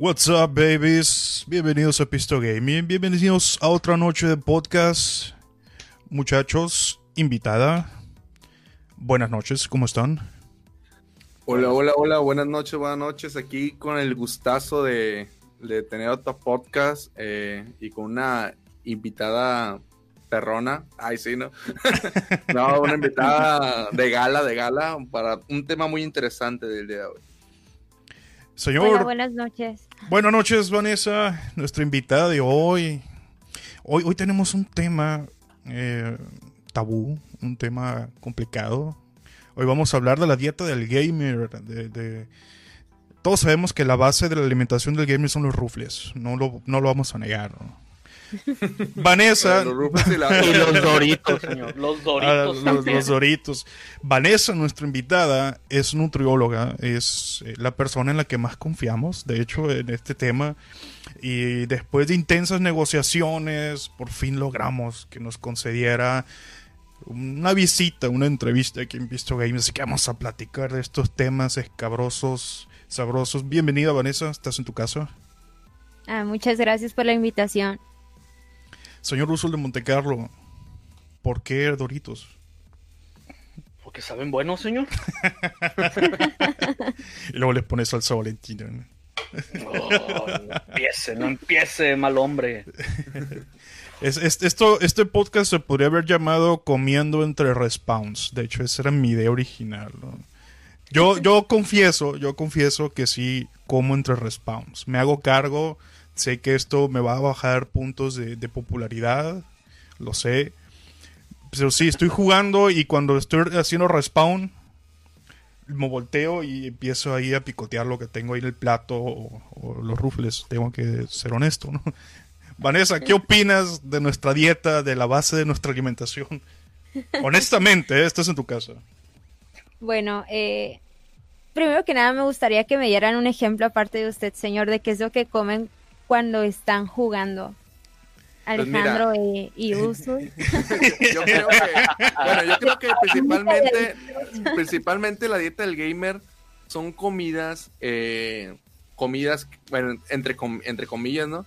What's up, babies? Bienvenidos a Pisto Gaming. Bienvenidos a otra noche de podcast. Muchachos, invitada. Buenas noches, ¿cómo están? Hola, hola, hola. Buenas noches, buenas noches. Aquí con el gustazo de, de tener otro podcast eh, y con una invitada perrona. Ay, sí, ¿no? no, una invitada de gala, de gala, para un tema muy interesante del día de hoy. Señor. Hola, buenas noches. Buenas noches, Vanessa, nuestra invitada de hoy. Hoy, hoy tenemos un tema eh, tabú, un tema complicado. Hoy vamos a hablar de la dieta del gamer. De, Todos sabemos que la base de la alimentación del gamer son los rufles. No lo, no lo vamos a negar. ¿no? Vanessa. Los Rufus y la- Y los doritos, señor. Los doritos. los, también. los Doritos. Vanessa, nuestra invitada, es nutrióloga, es eh, la persona en la que más confiamos, de hecho, en este tema. Y después de intensas negociaciones, por fin logramos que nos concediera una visita, una entrevista aquí en Visto Games. Así que vamos a platicar de estos temas escabrosos, sabrosos. Bienvenida, Vanessa, estás en tu casa. Ah, muchas gracias por la invitación. Señor Russell de Montecarlo, ¿por qué Doritos? Porque saben bueno, señor. Y luego les pones salsa valentina. ¿no? Oh, no empiece, no empiece, mal hombre. Es, es- esto, este podcast se podría haber llamado Comiendo entre Respawns. De hecho, esa era mi idea original. ¿no? Yo, yo confieso, yo confieso que sí como entre respawns. Me hago cargo. Sé que esto me va a bajar puntos de, de popularidad. Lo sé. Pero sí, estoy jugando y cuando estoy haciendo respawn, me volteo y empiezo ahí a picotear lo que tengo ahí en el plato o, o los rufles. Tengo que ser honesto, ¿no? Vanessa, ¿qué opinas de nuestra dieta, de la base de nuestra alimentación? Honestamente, ¿eh? estás en tu casa. Bueno, eh, primero que nada me gustaría que me dieran un ejemplo aparte de usted, señor, de qué es lo que comen cuando están jugando. Pues mira. Alejandro eh, y Uso. yo creo que, bueno, yo creo que principalmente, principalmente la dieta del gamer son comidas, eh, comidas, bueno, entre, com- entre comillas, ¿no?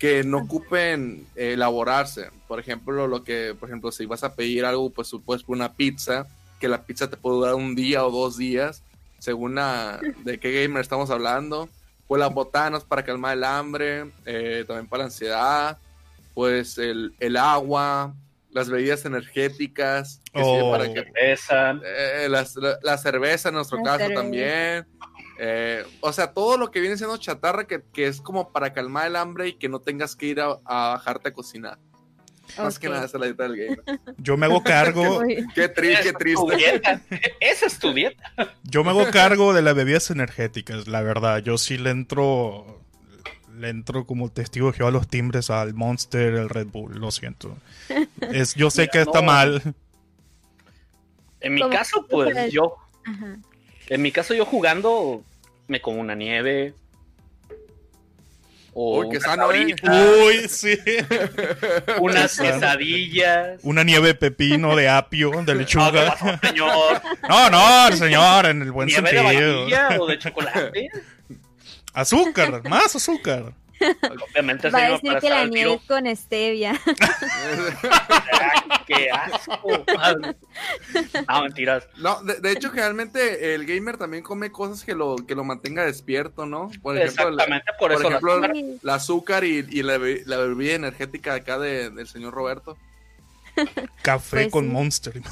Que no ocupen eh, elaborarse. Por ejemplo, lo que, por ejemplo, si vas a pedir algo, pues poner una pizza, que la pizza te puede durar un día o dos días, según la- de qué gamer estamos hablando. Pues las botanas para calmar el hambre, eh, también para la ansiedad pues el, el agua, las bebidas energéticas, que sirven Oh. para que, eh, las- la, la cerveza en nuestro La caso cerveza. también. eh, o sea, todo lo que viene siendo chatarra que, que es como para calmar el hambre y que no tengas que ir a, a bajarte a cocinar. Más que nada esa es la dieta del gamer. Yo me hago cargo, Qué triste, qué triste. Esa es tu dieta. yo me hago cargo de las bebidas energéticas, la verdad. Yo sí le entro, le entro como testigo Jehová a los timbres al Monster, el Red Bull, lo siento. Es, yo sé Mira, que está no. mal. En mi caso, pues yo. Ajá. En mi caso, yo jugando, me como una nieve. O Uy, sano, ¿eh? Uy, sí. unas quesadillas. Una nieve de pepino, de apio, de No, ¿qué lechuga. pasó, señor? No, no, señor, en el buen ¿Nieve de sentido. vainilla o de chocolate? Azúcar, más azúcar. Obviamente, Va a decir que la nieve es con stevia. Ah, ¡Qué asco! Ah, mentiras. No, de, de hecho, generalmente el gamer también come cosas que lo, que lo mantenga despierto, ¿no? Por ejemplo, la- Exactamente, por, por eso. ejemplo, la- el azúcar y, y la, be- la bebida energética acá de- del señor Roberto. Café Pues con sí. Monster.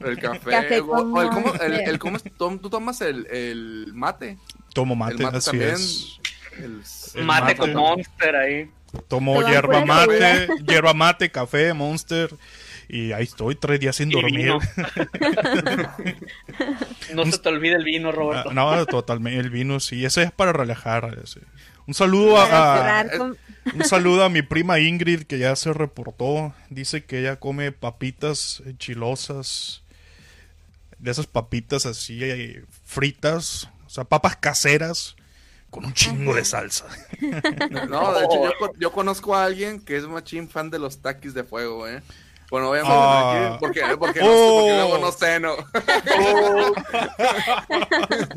El café. Café o- con o el cómo- el- el cómo es- tú tomas el, el mate. Tomo mate, el mate así también. es. El- El mate, mate. con Monster ahí. Tomo hierba mate, hierba mate, café, Monster. Y ahí estoy tres días sin dormir. no se te olvide el vino, Ah, Roberto. no, totalmente. El vino, sí. Ese es para relajar. ese. Un saludo a, cerrar con- un saludo a mi prima Ingrid que ya se reportó. Dice que ella come papitas chilosas. De esas papitas así eh, fritas. O sea, papas caseras con un chingo de salsa. No, de hecho, yo, co- yo conozco a alguien que es machín fan de los taquis de fuego, ¿eh? Bueno, obviamente, Ah. aquí, porque, porque, no, Oh. porque luego no sé, ¿no?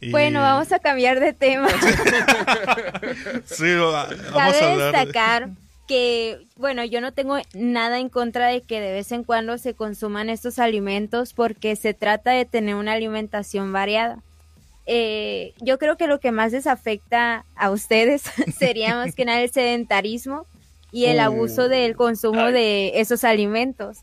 Y- Bueno, vamos a cambiar de tema. Sí, va- vamos Cabe a hablar. de- destacar que, bueno, yo no tengo nada en contra de que de vez en cuando se consuman estos alimentos porque se trata de tener una alimentación variada. Eh, yo creo que lo que más les afecta a ustedes sería más que nada el sedentarismo y el Uh. abuso del consumo Ay. de esos alimentos.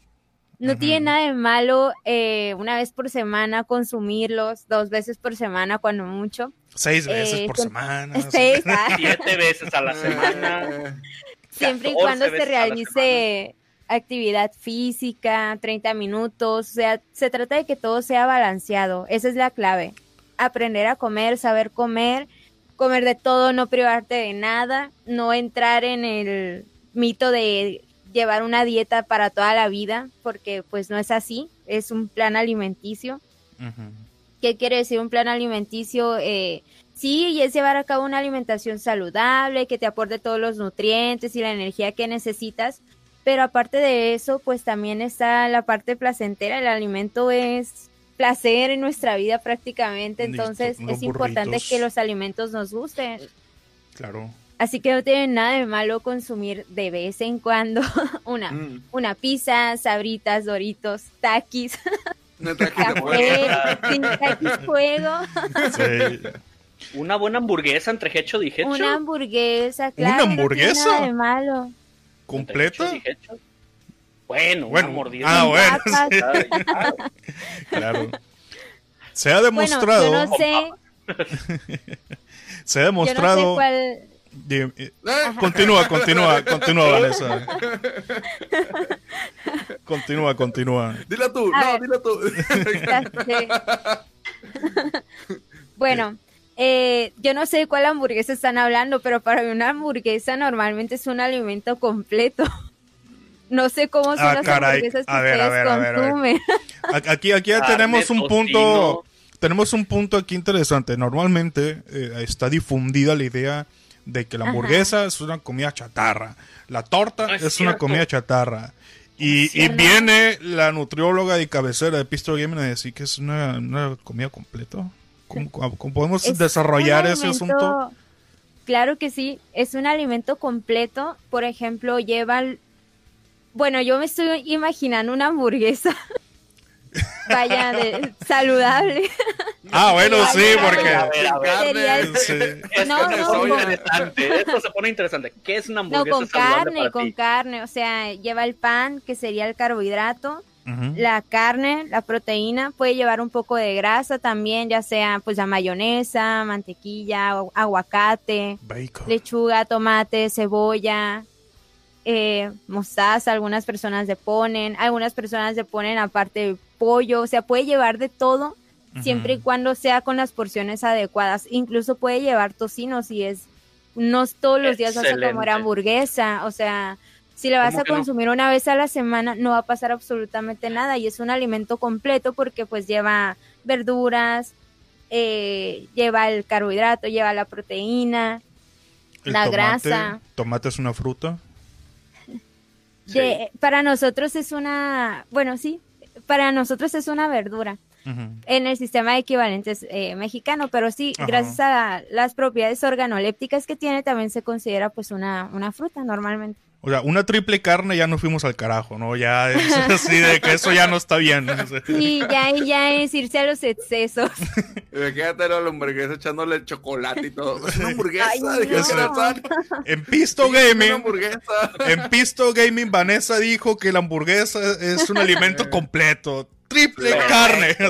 No tiene nada de malo eh, una vez por semana consumirlos, dos veces por semana cuando mucho. Seis veces Eh, por con- semana. Seis, ah, Siete veces a la semana. siempre y 14 cuando se realice actividad física, 30 minutos, o sea, se trata de que todo sea balanceado, esa es la clave. Aprender a comer, saber comer, comer de todo, no privarte de nada, no entrar en el mito de llevar una dieta para toda la vida, porque pues no es así, es un plan alimenticio. ¿Qué quiere decir un plan alimenticio? Eh, sí, y es llevar a cabo una alimentación saludable, que te aporte todos los nutrientes y la energía que necesitas. Pero aparte de eso, pues también está la parte placentera. El alimento es placer en nuestra vida prácticamente. Entonces es importante burritos. que los alimentos nos gusten. Claro. Así que no tiene nada de malo consumir de vez en cuando una, Mm. una pizza, sabritas, doritos, taquis, café, taquis fuego. Sí. Una buena hamburguesa entre hecho y hecho. Una hamburguesa, claro. ¿Una no tiene hamburguesa? nada de malo. ¿Completa? Entre hecho y hecho. Bueno, Bueno, una mordida. ah, bueno, sí, claro. claro. Se ha Bueno, demostrado, yo no sé, se ha yo no sé demostrado. cuál. eh, continúa, continúa, continúa, Vanessa. Continúa, continúa. Dilo tú, A no, ver. dilo tú. bueno, eh, yo no sé de cuál hamburguesa están hablando, pero para mí una hamburguesa normalmente es un alimento completo. No sé cómo son Ah, las caray. hamburguesas que A ver, a ustedes ver, a ver, a ver. consumen. A- Aquí, aquí ya Carne, tenemos un punto. Tenemos un punto aquí interesante. Normalmente eh, está difundida la idea de que la Ajá. hamburguesa es una comida chatarra. La torta No es, es una comida chatarra. Y, y cierto. viene la nutrióloga y cabecera de Pistol Gaming a decir que es una, una comida completa. ¿Cómo, podemos Es desarrollar ese asunto? Claro que sí, es un alimento completo. Por ejemplo, lleva. Bueno, yo me estoy imaginando una hamburguesa. Vaya, de, saludable. Ah, bueno, sí, porque. A ver, a ver. Sería el- Sí. Esto No, se no, pone no. interesante. Esto se pone interesante. ¿Qué es una No, hamburguesa con saludable carne, para con ti? carne. O sea, lleva el pan, que sería el carbohidrato, la carne, la proteína. Puede llevar un poco de grasa también, ya sea pues la mayonesa, mantequilla, agu- aguacate, Bacon. lechuga, tomate, cebolla, eh, mostaza, algunas personas le ponen, algunas personas le ponen aparte pollo, o sea, puede llevar de todo siempre y cuando sea con las porciones adecuadas. Incluso puede llevar tocino si es, no todos los días vas a comer Excelente. hamburguesa, o sea, si le vas ¿Cómo a no? consumir una vez a la semana no va a pasar absolutamente nada y es un alimento completo porque pues lleva verduras, eh, lleva el carbohidrato, lleva la proteína, El la tomate- grasa. Tomate es una fruta. De, para nosotros es una, bueno, sí, para nosotros es una verdura en el sistema de equivalentes eh, mexicano, pero sí, gracias a las propiedades organolépticas que tiene, también se considera pues una, una fruta normalmente. O sea, una triple carne ya nos fuimos al carajo, ¿no? Ya es así de que eso ya no está bien. ¿no? Y ya, y ya es irse a los excesos. Imagínate la hamburguesa echándole chocolate y todo. Es una hamburguesa. Ay, no. dije, "Corazón, En Pisto es una Gaming, hamburguesa. en Pisto Gaming, Vanessa dijo que la hamburguesa es un alimento completo. Triple Perfecto.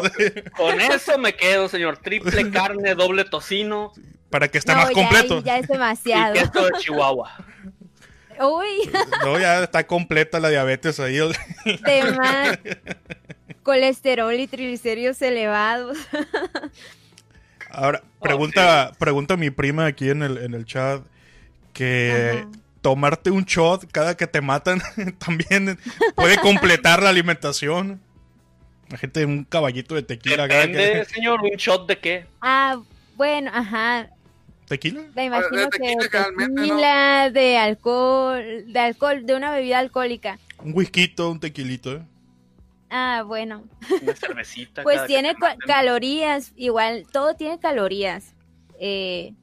carne. Con eso me quedo, señor. Triple carne, doble tocino Para que esté No, más ya, completo. ya es y demasiado. queso de Chihuahua. Uy, No, ya está completa la diabetes ahí. temas, colesterol y triglicéridos elevados. Ahora, Oh, pregunta, pregunta mi prima aquí en el, en el chat que Ajá. tomarte un shot cada que te matan también puede completar la alimentación. La gente, un caballito de tequila. cada Depende, que- señor, un shot de qué. Ah, bueno, ajá. ¿Tequila? Me imagino de que tequila ¿no? tequila, de alcohol, de alcohol, de una bebida alcohólica. Un whisky, un tequilito. ¿eh? Ah, bueno. Una cervecita. Pues que tiene calorías, igual, todo tiene calorías. Eh,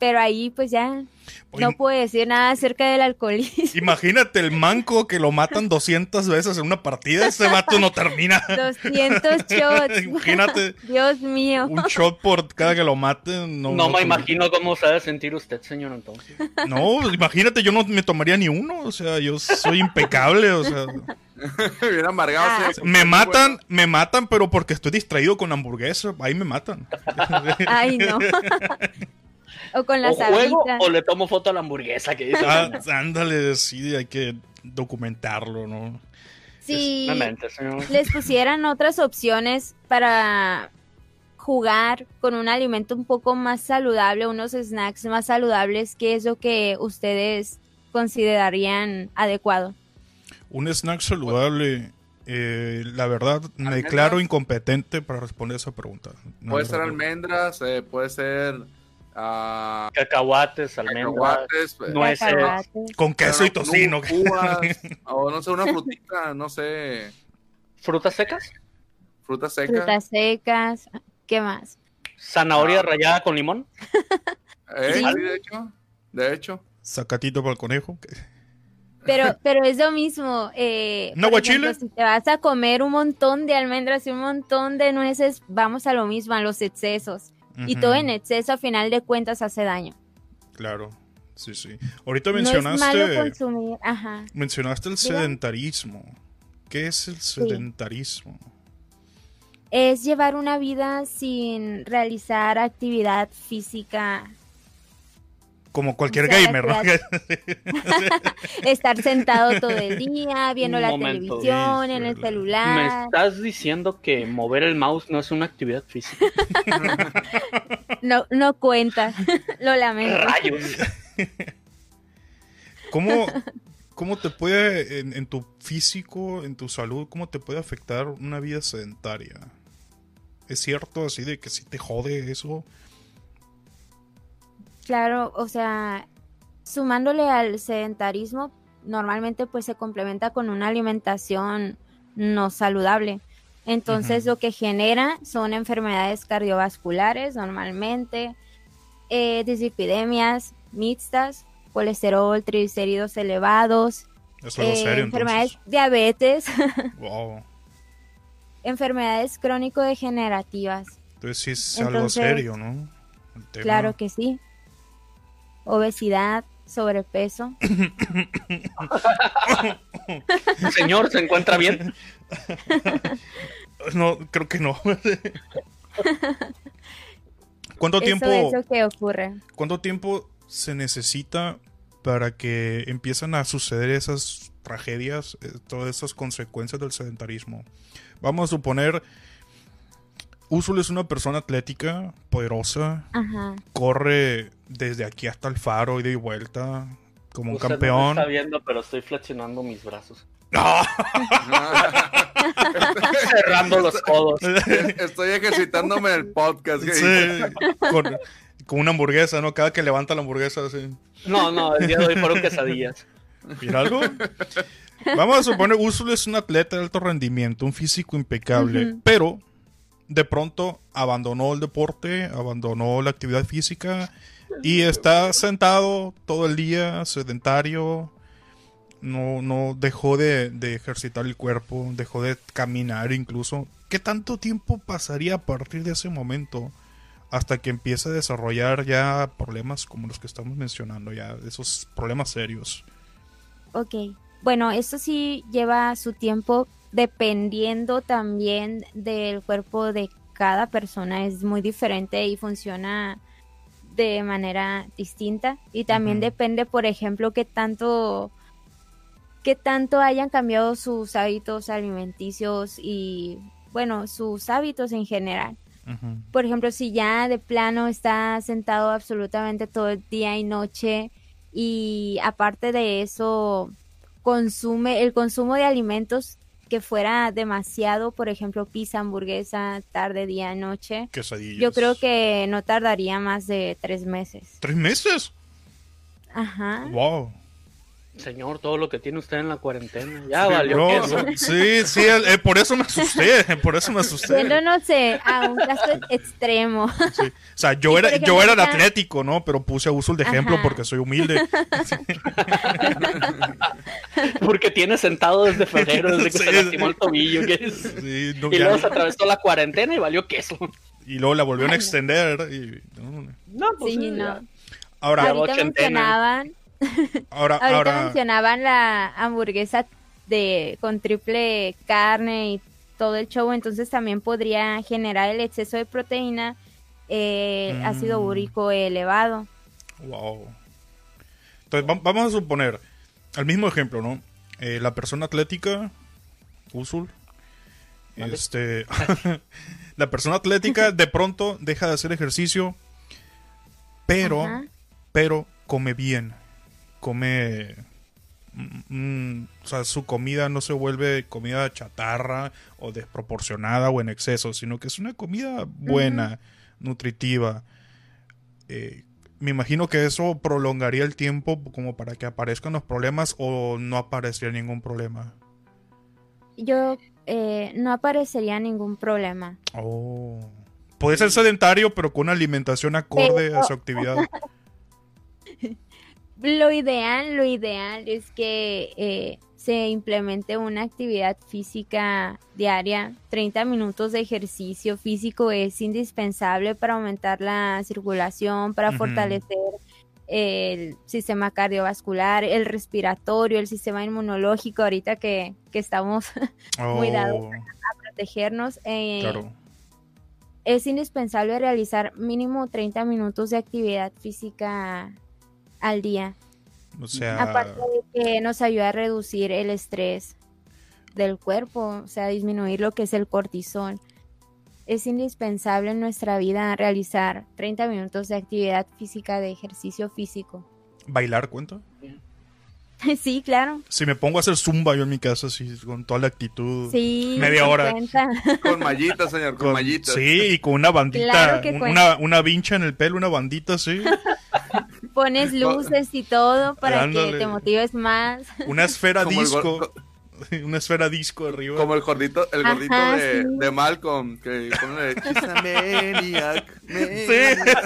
pero ahí pues ya Oye, no puedo decir nada acerca del alcoholismo. Imagínate el manco que lo matan 200 veces en una partida. Ese vato no termina. 200 shots. Imagínate. Dios mío. Un shot por cada que lo maten. No, No me imagino cómo se ha de sentir usted, señor, entonces. No, imagínate, yo no me tomaría ni uno. O sea, yo soy impecable. O sea, Bien amargado. Ah. sí, me matan, bueno. me matan, pero porque estoy distraído con hamburguesa. Ahí me matan. Ay, no. o con O las juego abritas. o le tomo foto a la hamburguesa que dice. Ah, ándale, sí, hay que documentarlo, ¿no? Si Exactamente, señor. les pusieran otras opciones para jugar con un alimento un poco más saludable, unos snacks más saludables, ¿qué es lo que ustedes considerarían adecuado? Un snack saludable. eh, la verdad, me Almendras. declaro incompetente para responder esa pregunta. La Puede ser verdad. almendras, eh, puede ser ah, Cacahuates, almendras. cacahuates, eh, nueces. Cacahuates. Con queso y no, tocino. uvas, o no sé, una frutita, no sé, ¿Frutas secas? fruta seca. Frutas secas, ¿qué más? ¿Zanahoria Ah. rallada con limón? Eh, Sí. sí, de hecho, de hecho. Sacatito para el conejo. Pero, pero es lo mismo. Eh, ¿Un por aguachile? ejemplo, Si te vas a comer un montón de almendras y un montón de nueces, vamos a lo mismo, a los excesos. Y todo en exceso, a final de cuentas, hace daño. Claro, sí, sí. Ahorita No es malo mencionaste, consumir. Ajá. mencionaste el Diga. sedentarismo. ¿Qué es el sedentarismo? Es llevar una vida sin realizar actividad física. Como cualquier O sea, gamer, ¿no? Estar sentado todo el día, viendo Un la momento. televisión, Sí, en el sí. ¿Me celular. estás diciendo que mover el mouse no es una actividad física? No, no cuenta. Lo lamento. ¡Rayos! ¿Cómo, cómo te puede, en, en tu físico, en tu salud, cómo te puede afectar una vida sedentaria? ¿Es cierto así de que si te jode eso? Claro, o sea, sumándole al sedentarismo, normalmente pues se complementa con una alimentación no saludable. Entonces lo que genera son enfermedades cardiovasculares normalmente, eh, dislipidemias mixtas, colesterol, triglicéridos elevados, eh, serio, enfermedades entonces. diabetes, Wow. enfermedades crónico-degenerativas. Entonces sí es algo Entonces, serio, ¿no? Claro que sí. Obesidad, sobrepeso. Señor, ¿se encuentra bien? No, creo que no. ¿Cuánto Eso tiempo, es lo que ocurre. ¿Cuánto tiempo se necesita para que empiezan a suceder esas tragedias, eh, todas esas consecuencias del sedentarismo? Vamos a suponer, Usul es una persona atlética, poderosa, Ajá. corre desde aquí hasta el faro, ida y vuelta, como un Usted no me campeón. está viendo, pero estoy flexionando mis brazos. ¡No! Cerrando los codos. Estoy ejercitándome en el podcast. ¿qué Sí, con, con una hamburguesa, ¿no? Cada que levanta la hamburguesa, así. No, no, el día de hoy fueron quesadillas. ¿Mira algo? Vamos a suponer, Úrsula es un atleta de alto rendimiento, un físico impecable, pero de pronto abandonó el deporte, abandonó la actividad física y está sentado todo el día, sedentario, no, no dejó de, de ejercitar el cuerpo, dejó de caminar incluso. ¿Qué tanto tiempo pasaría a partir de ese momento hasta que empiece a desarrollar ya problemas como los que estamos mencionando, ya esos problemas serios? Ok. Bueno, esto sí lleva su tiempo dependiendo también del cuerpo de cada persona. Es muy diferente y funciona de manera distinta. Y también depende, por ejemplo, qué tanto qué tanto hayan cambiado sus hábitos alimenticios y bueno, sus hábitos en general. Por ejemplo, si ya de plano está sentado absolutamente todo el día y noche y aparte de eso consume el consumo de alimentos que fuera demasiado, por ejemplo, pizza, hamburguesa, tarde, día, noche, Quesadillas. yo creo que no tardaría más de tres meses. ¿Tres meses? Ajá. Wow. Señor, todo lo que tiene usted en la cuarentena. Ya Sí, valió bro, queso. sí, sí, el- eh, por eso me asusté, por eso me asusté. Yéndonos a un caso extremo. Sí. O sea, yo Y, era, yo era el atlético, ¿no? Pero puse a uso de ejemplo Ajá. porque soy humilde. Porque tiene sentado desde febrero, desde que Sí, se lastimó sí. el tobillo. que es- Sí, no, Y ya- luego se atravesó la cuarentena y valió queso. y luego la volvieron a extender. y- no, no. No, pues Sí, sí, no. ya. Ahora, Ahorita mencionaban, ahora, ahorita ahora, mencionaban la hamburguesa de con triple carne y todo el show, entonces también podría generar el exceso de proteína, eh, Mm. ácido úrico elevado. Wow. Entonces, va- vamos a suponer, al mismo ejemplo, ¿no? Eh, la persona atlética, Usul, Vale. este, la persona atlética de pronto deja de hacer ejercicio, pero, Ajá. pero come bien, come, mm, mm, o sea, su comida no se vuelve comida chatarra o desproporcionada o en exceso, sino que es una comida buena, nutritiva. Eh, me imagino que eso prolongaría el tiempo como para que aparezcan los problemas o no aparecería ningún problema. Yo eh, no aparecería ningún problema. Oh. Puede ser sedentario, pero con una alimentación acorde a su actividad. Lo ideal, lo ideal es que eh, se implemente una actividad física diaria. 30 minutos de ejercicio físico es indispensable para aumentar la circulación, para fortalecer el sistema cardiovascular, el respiratorio, el sistema inmunológico, ahorita que, que estamos Muy dado. Oh, protegernos. eh, claro. es indispensable realizar mínimo 30 minutos de actividad física al día. O sea, Aparte de que nos ayuda a reducir el estrés del cuerpo, o sea, disminuir lo que es el cortisol. Es indispensable en nuestra vida realizar 30 minutos de actividad física, de ejercicio físico. bailar cuenta. sí, claro. Si me pongo a hacer zumba yo en mi casa, así, con toda la actitud. Sí. Media sí hora. cuenta. Con mallitas, señor, con, Con- mallitas. Sí, y con una bandita, Claro que una, una vincha en el pelo, una bandita así, Pones luces y todo para Ándale. que te motives más. una esfera Como disco, una esfera disco arriba. Como el gordito, el Ajá, gordito de, sí. de Malcolm, que pone "She's a maniac, maniac".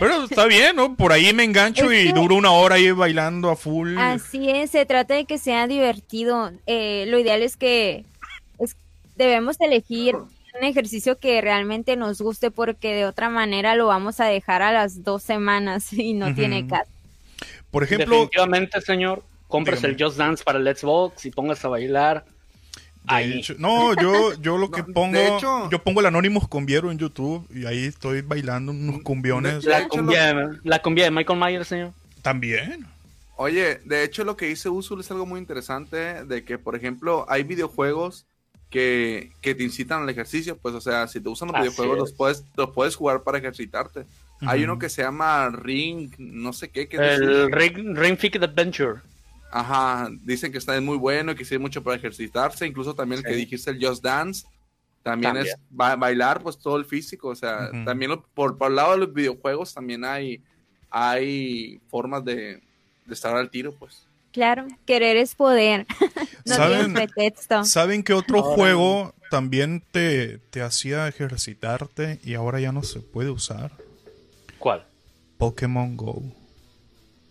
Pero está bien, ¿no? Por ahí me engancho Es y que- duro una hora ahí bailando a full. Así es, se trata de que sea divertido. Eh, lo ideal es que es- debemos elegir un ejercicio que realmente nos guste porque de otra manera lo vamos a dejar a las dos semanas y no tiene caso. Por ejemplo, Definitivamente, señor, compres Dígame. el Just Dance para el Xbox y pongas a bailar. de Ahí. hecho- no, yo, yo lo que No, de pongo, hecho- yo pongo el Anónimos Conviero en YouTube y ahí estoy bailando unos cumbiones. De La hecho, cumbia, la cumbia de Michael Myers, señor. También. Oye, de hecho lo que dice Usul es algo muy interesante, de que, por ejemplo, hay videojuegos que, que te incitan al ejercicio, pues, o sea, si te gustan los Así videojuegos, es. los puedes, los puedes jugar para ejercitarte. Hay uno que se llama Ring, no sé qué, que El Ring, Ring Fit Adventure. Ajá, dicen que está es muy bueno y que sirve mucho para ejercitarse, incluso también el que dijiste, el Just Dance, también, También. es ba- bailar, pues todo el físico, o sea, también lo- por, por el lado de los videojuegos también hay, hay formas de, de estar al tiro, pues. Claro, querer es poder. no ¿Saben? tienes pretexto. ¿Saben qué otro Ahora- juego también te, te hacía ejercitarte y ahora ya no se puede usar? ¿Cuál? Pokémon Go.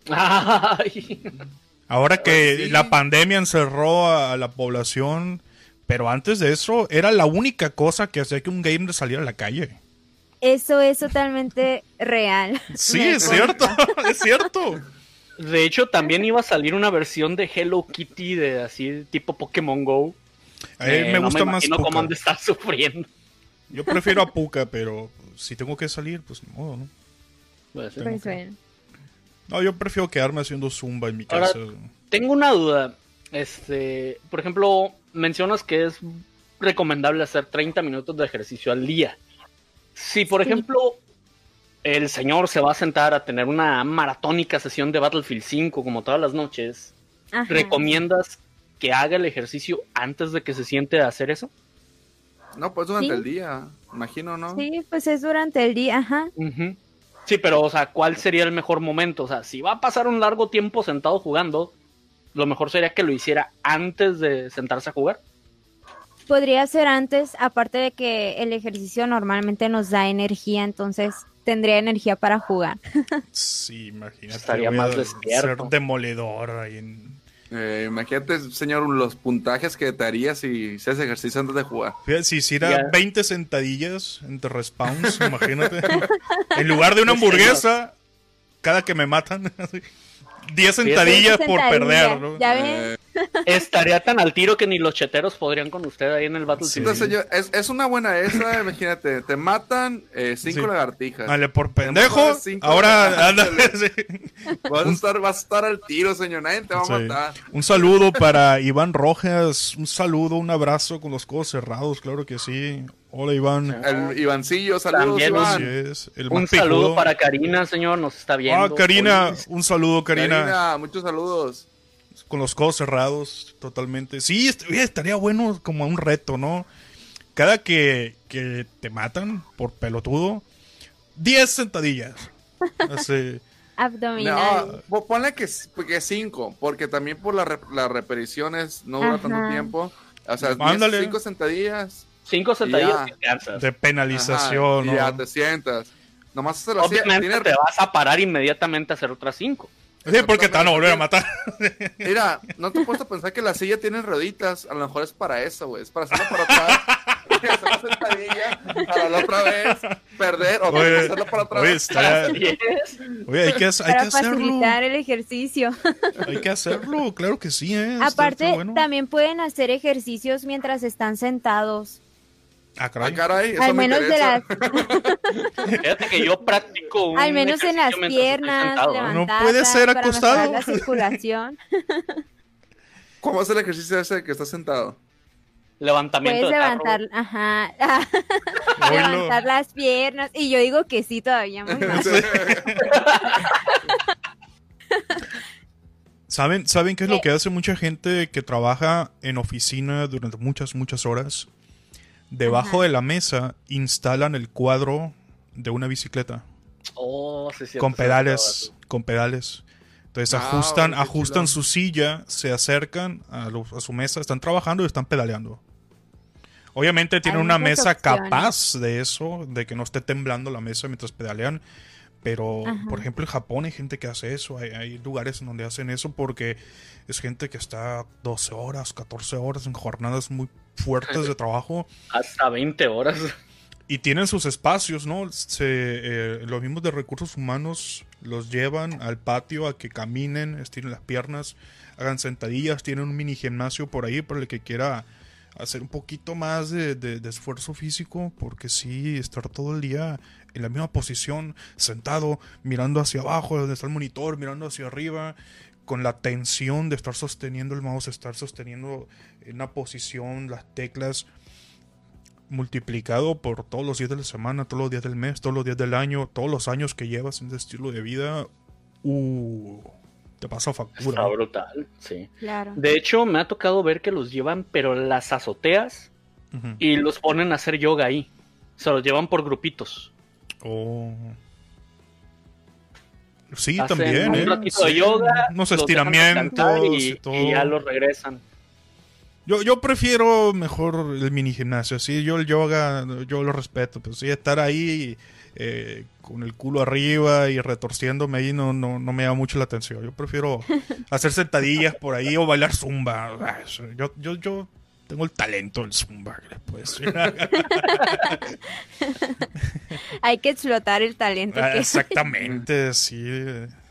Ay. Ahora que Pues sí. la pandemia encerró a la población, pero antes de eso era la única cosa que hacía que un gamer saliera a la calle. Eso es totalmente real. Sí, es cierto, es cierto. De hecho, también iba a salir una versión de Hello Kitty de así tipo Pokémon Go. A Eh, me no gusta más imagino cómo Puka. han de estar sufriendo. Yo prefiero a Puka, pero si tengo que salir, pues ni modo, ¿no? Pues. Pues bueno. No, yo prefiero quedarme haciendo zumba en mi Ahora- casa. Tengo una duda. Este, por ejemplo, mencionas que es recomendable hacer 30 minutos de ejercicio al día. Si, por Sí. ejemplo, el señor se va a sentar a tener una maratónica sesión de Battlefield 5 como todas las noches, Ajá. ¿recomiendas que haga el ejercicio antes de que se siente a hacer eso? No, pues durante Sí. el día, imagino, ¿no? Sí, pues es durante el día, ajá. Sí, pero, o sea, ¿cuál sería el mejor momento? O sea, si va a pasar un largo tiempo sentado jugando, lo mejor sería que lo hiciera antes de sentarse a jugar. Podría ser antes, aparte de que el ejercicio normalmente nos da energía, entonces tendría energía para jugar. Sí, imagínate. Estaría más despierto. Ser demoledor ahí en... Eh, imagínate, señor, los puntajes que te harías si se hace ejercicio antes de jugar. Fíjate, si hiciera Ya. 20 sentadillas entre respawns, imagínate. En lugar de una hamburguesa, cada que me matan, 10 sentadillas por perder, ¿no? ¿Ya ven? Eh, Estaría tan al tiro que ni los cheteros podrían con usted ahí en el Sí. Battlefield. entonces, es, es una buena esa, imagínate, te matan eh, cinco Sí. lagartijas. Dale, por pendejo, ahora anda. sí. Vas a estar, vas a estar al tiro, señor, nadie te va a matar. Un saludo para Iván Rojas, un saludo, un abrazo con los codos cerrados, claro que sí. Hola Iván. El Ivancillo, saludos, También Iván. Así es, el Un saludo para Karina, señor, nos está viendo. Ah, Karina, un saludo, Karina. Karina, muchos saludos. Con los codos cerrados, totalmente. Sí, estaría bueno como un reto, ¿no? Cada que, que te matan por pelotudo, 10 sentadillas. Así. Abdominal. No, ponle que, s- que cinco, porque también por la re- las repeticiones no dura tanto tiempo. O sea, Ándale. 10, cinco sentadillas. Cinco sentadillas Ya. y cansas. De penalización, Ajá, y ya ¿no? te sientas. Nomás se hacía. Obviamente tiene- te vas a parar inmediatamente a hacer otras cinco. Sí, porque te van a volver a matar. Mira, no te he puesto a pensar que la silla tiene rueditas. A lo mejor es para eso, güey. Es para hacerlo para atrás. hacer la sentadilla, para la otra vez, perder o Oye, hacerlo para oye, Yes. Oye, hay que, hay que para hacerlo. facilitar el ejercicio. Hay que hacerlo, claro que sí, ¿eh? Está- Aparte, está bueno. también pueden hacer ejercicios mientras están sentados. Ah, Ah, caray. caray, eso Al me menos de las, Fíjate que yo practico un al menos en las piernas, levantadas, puede ser acostado. la circulación. ¿Cómo es el ejercicio ese que estás sentado? Levantamiento Puedes carro. levantar, ajá, levantar las piernas. Y yo digo que sí todavía muy mal. ¿Saben, ¿Saben qué es lo Eh. que hace mucha gente que trabaja en oficina durante muchas, muchas horas? Debajo Ajá. de la mesa instalan el cuadro de una bicicleta Oh, sí, cierto, con pedales, con pedales. Entonces Ah, ajustan, ajustan su silla, se acercan a, lo- a su mesa, están trabajando y están pedaleando. Obviamente tienen Hay una mesa opciones. capaz de eso, de que no esté temblando la mesa mientras pedalean. Pero, Ajá. por ejemplo, en Japón hay gente que hace eso. Hay, hay lugares en donde hacen eso porque es gente que está 12 horas, 14 horas en jornadas muy fuertes de trabajo Hasta 20 horas. y tienen sus espacios, ¿no? Se, eh, los mismos de recursos humanos los llevan al patio a que caminen, estiren las piernas, hagan sentadillas, tienen un mini gimnasio por ahí para el que quiera hacer un poquito más de, de- de esfuerzo físico, porque sí, estar todo el día en la misma posición, sentado, mirando hacia abajo, donde está el monitor, mirando hacia arriba, con la tensión de estar sosteniendo el mouse, estar sosteniendo en una posición, las teclas, multiplicado por todos los días de la semana, todos los días del mes, todos los días del año, todos los años que llevas en ese estilo de vida, uh, te pasa factura. Está brutal, sí. Claro. De hecho, me ha tocado ver que los llevan, pero las azoteas, y los ponen a hacer yoga ahí. Se los llevan por grupitos. Oh. Sí, Hacen también, un ¿eh? ratito de yoga, Unos estiramientos y, y, todo. y ya los regresan. Yo, yo prefiero mejor el mini gimnasio, sí, yo el yoga, yo lo respeto, pero sí, estar ahí eh, con el culo arriba y retorciéndome ahí no, no, no me llama mucho la atención. Yo prefiero hacer sentadillas por ahí o bailar zumba. Yo, yo, yo tengo el talento del zumba, ¿qué les puedo decir? Hay que explotar el talento Ah, que Exactamente, sí.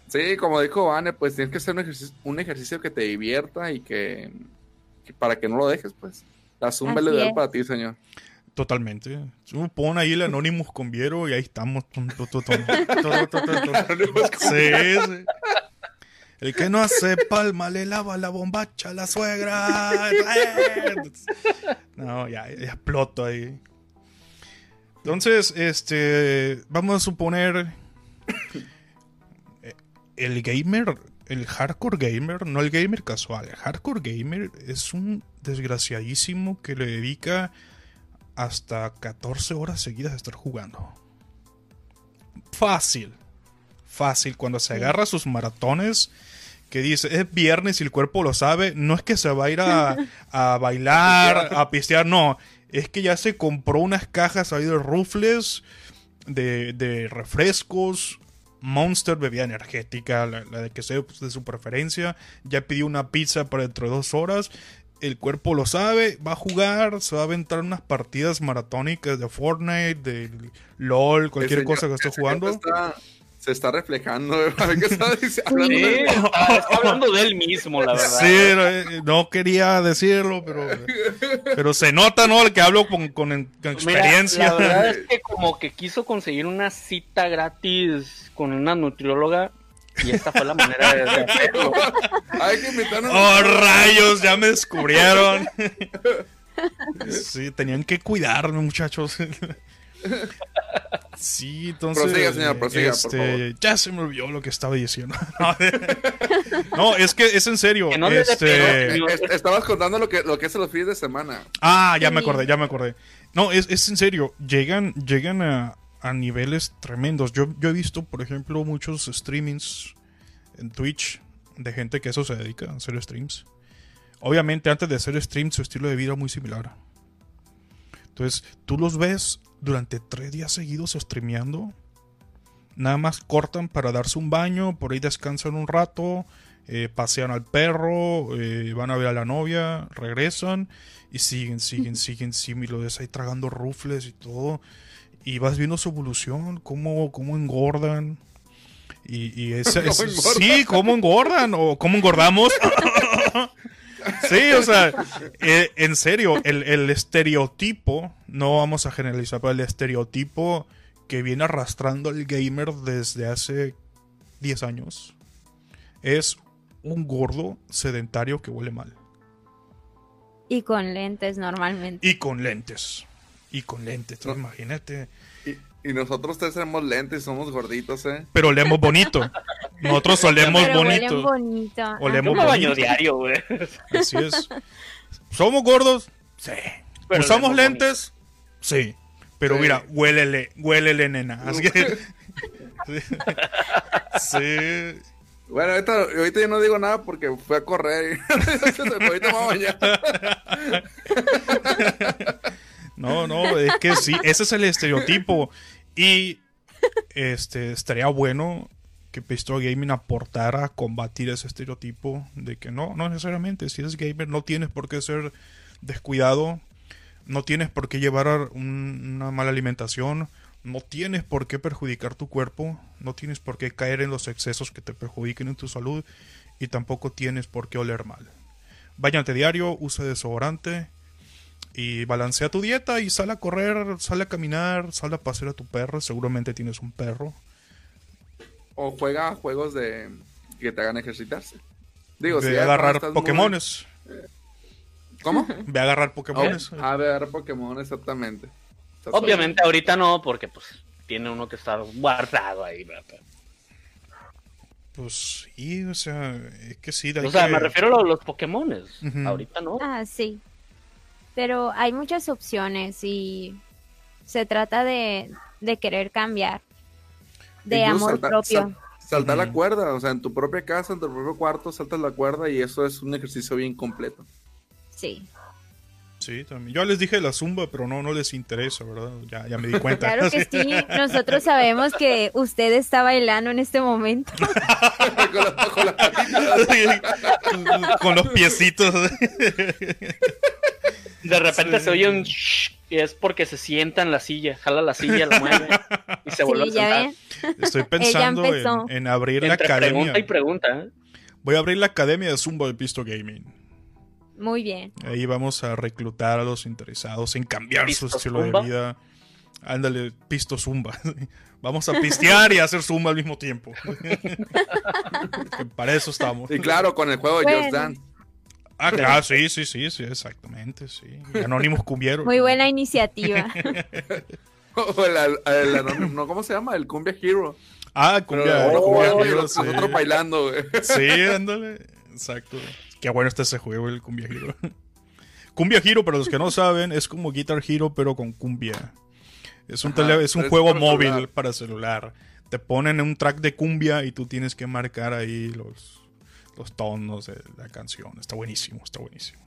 Sí, como dijo Vane, pues tienes que hacer un ejercicio, un ejercicio que te divierta y que, que para que no lo dejes, pues. La zumba Así ideal es. para ti, señor. Totalmente. Tú Pon ahí el Anonymous con Viero y ahí estamos. Tum, tum, tum. Sí, sí. El que no hace palma le lava la bombacha a la suegra. No, ya, ya exploto ahí. Entonces, este, vamos a suponer eh, el gamer, el hardcore gamer, no el gamer casual, el hardcore gamer es un desgraciadísimo que le dedica hasta 14 horas seguidas a estar jugando. Fácil, fácil. Cuando se agarra sus maratones, que dice, es viernes y el cuerpo lo sabe, no es que se va a ir a, a bailar, a pistear, no. Es que ya se compró unas cajas ahí de rufles, de, de refrescos, Monster, bebida energética, la, la de que sea pues, de su preferencia. Ya pidió una pizza para dentro de dos horas. El cuerpo lo sabe, va a jugar, se va a aventar unas partidas maratónicas de Fortnite, de LOL, cualquier señor- cosa que esté jugando. está- se está reflejando. A ver qué está hablando Sí, de- está, está hablando de él mismo, la verdad. Sí, eh, no quería decirlo, pero, pero se nota, ¿no? El que hablo con, con, con Mira, experiencia. la verdad es que como que quiso conseguir una cita gratis con una nutrióloga y esta fue la manera de, de hacerlo. Hay que invitarnos. ¡Oh, rayos! Ya me descubrieron. Sí, tenían que cuidarme, muchachos. Sí, entonces. Prosiga, señor, prosiga, por este, favor. Ya se me olvidó lo que estaba diciendo. No, es que es en serio. Que no este. Eh, est- Estabas contando lo que, lo que es los fines de semana. Ah, ya me acordé, ya me acordé. No, es, es en serio. Llegan, llegan a, a niveles tremendos. Yo, yo he visto, por ejemplo, muchos streamings en Twitch de gente que eso se dedica, a hacer streams. Obviamente, antes de hacer streams, su estilo de vida es muy similar. Entonces, tú los ves durante tres días seguidos streameando. Nada más cortan para darse un baño, por ahí descansan un rato, eh, pasean al perro, eh, van a ver a la novia, regresan y siguen, siguen, siguen, siguen, y lo ves ahí tragando rufles y todo. Y vas viendo su evolución, cómo, cómo engordan. Y, y ese- ¿Cómo engordan? sí, cómo engordan o cómo engordamos. Sí, o sea, eh, en serio, el, el estereotipo, no vamos a generalizar, pero el estereotipo que viene arrastrando el gamer desde hace 10 años es un gordo sedentario que huele mal. Y con lentes normalmente. Y con lentes. Y con lentes, imagínate. Y, nosotros tres tenemos lentes y somos gorditos, ¿eh? Pero olemos bonito. Nosotros olemos Pero bonito. bonito. Ah, Olemos me baño bonito. diario, güey. Así es. ¿Somos gordos? Sí. Pero ¿Usamos lentes? Sí. Pero Sí. mira, huélele, huélele, nena. Así que. sí. Bueno, ahorita, ahorita yo no digo nada porque fue a correr. y- ahorita a. No, no, es que sí, ese es el estereotipo. Y este estaría bueno que Pistol Gaming aportara a combatir ese estereotipo de que no, no necesariamente, si eres gamer no tienes por qué ser descuidado, no tienes por qué llevar un- una mala alimentación, no tienes por qué perjudicar tu cuerpo, no tienes por qué caer en los excesos que te perjudiquen en tu salud y tampoco tienes por qué oler mal. Báñate diario, usa desodorante y balancea tu dieta y sal a correr, sal a caminar, sal a pasear a tu perro, seguramente tienes un perro. O juega juegos de que te hagan ejercitarse. Digo, Ve si a agarrar muy- Pokémones. ¿Cómo? Ve a agarrar Pokémones. Oh, a ver, Pokémon, exactamente. Obviamente ahorita no, porque pues tiene uno que estar guardado ahí, ¿verdad? Pues sí, o sea, es que sí. O sea, que- me refiero a los Pokémones. Ahorita no. Ah, sí. Pero hay muchas opciones y se trata de, de querer cambiar. De Incluso amor salta- propio. sal- saltar la cuerda, o sea, en tu propia casa, en tu propio cuarto, saltas la cuerda y eso es un ejercicio bien completo. Sí. Sí, también. Yo les dije la zumba, pero no, no les interesa, ¿verdad? Ya, ya me di cuenta. Claro que sí. Nosotros sabemos que usted está bailando en este momento. con, la- con las patitas. Con los piecitos. De repente Sí. se oye un shh, y es porque se sienta en la silla, jala la silla, la mueve y se vuelve Sí, a sentar. Estoy pensando en, en abrir la academia. pregunta y pregunta. ¿eh? Voy a abrir la academia de Zumba de Pisto Gaming. Muy bien. Ahí vamos a reclutar a los interesados en cambiar su ¿Pisto estilo Zumba? de vida. Ándale, pisto zumba. Vamos a pistear y a hacer zumba al mismo tiempo. Para eso estamos. Y claro, con el juego de Bueno. Just Dance. Ah, claro, sí, sí, sí, sí, exactamente, sí. Anónimos cumbieros. Muy buena iniciativa. O el, el- el- no, ¿cómo se llama? El Cumbia Hero. Ah, Pero cumbia. uno cumbia y Hero, los- sí. nosotros bailando, güey. Sí, ándale. Exacto. Qué bueno está ese juego, el Cumbia Hero. Cumbia Hero, para los que no saben, es como Guitar Hero, pero con cumbia. Es un, Ajá, tele- es un pero juego para móvil celular. para celular. te ponen un track de cumbia y tú tienes que marcar ahí los, los tonos de la canción. Está buenísimo, está buenísimo.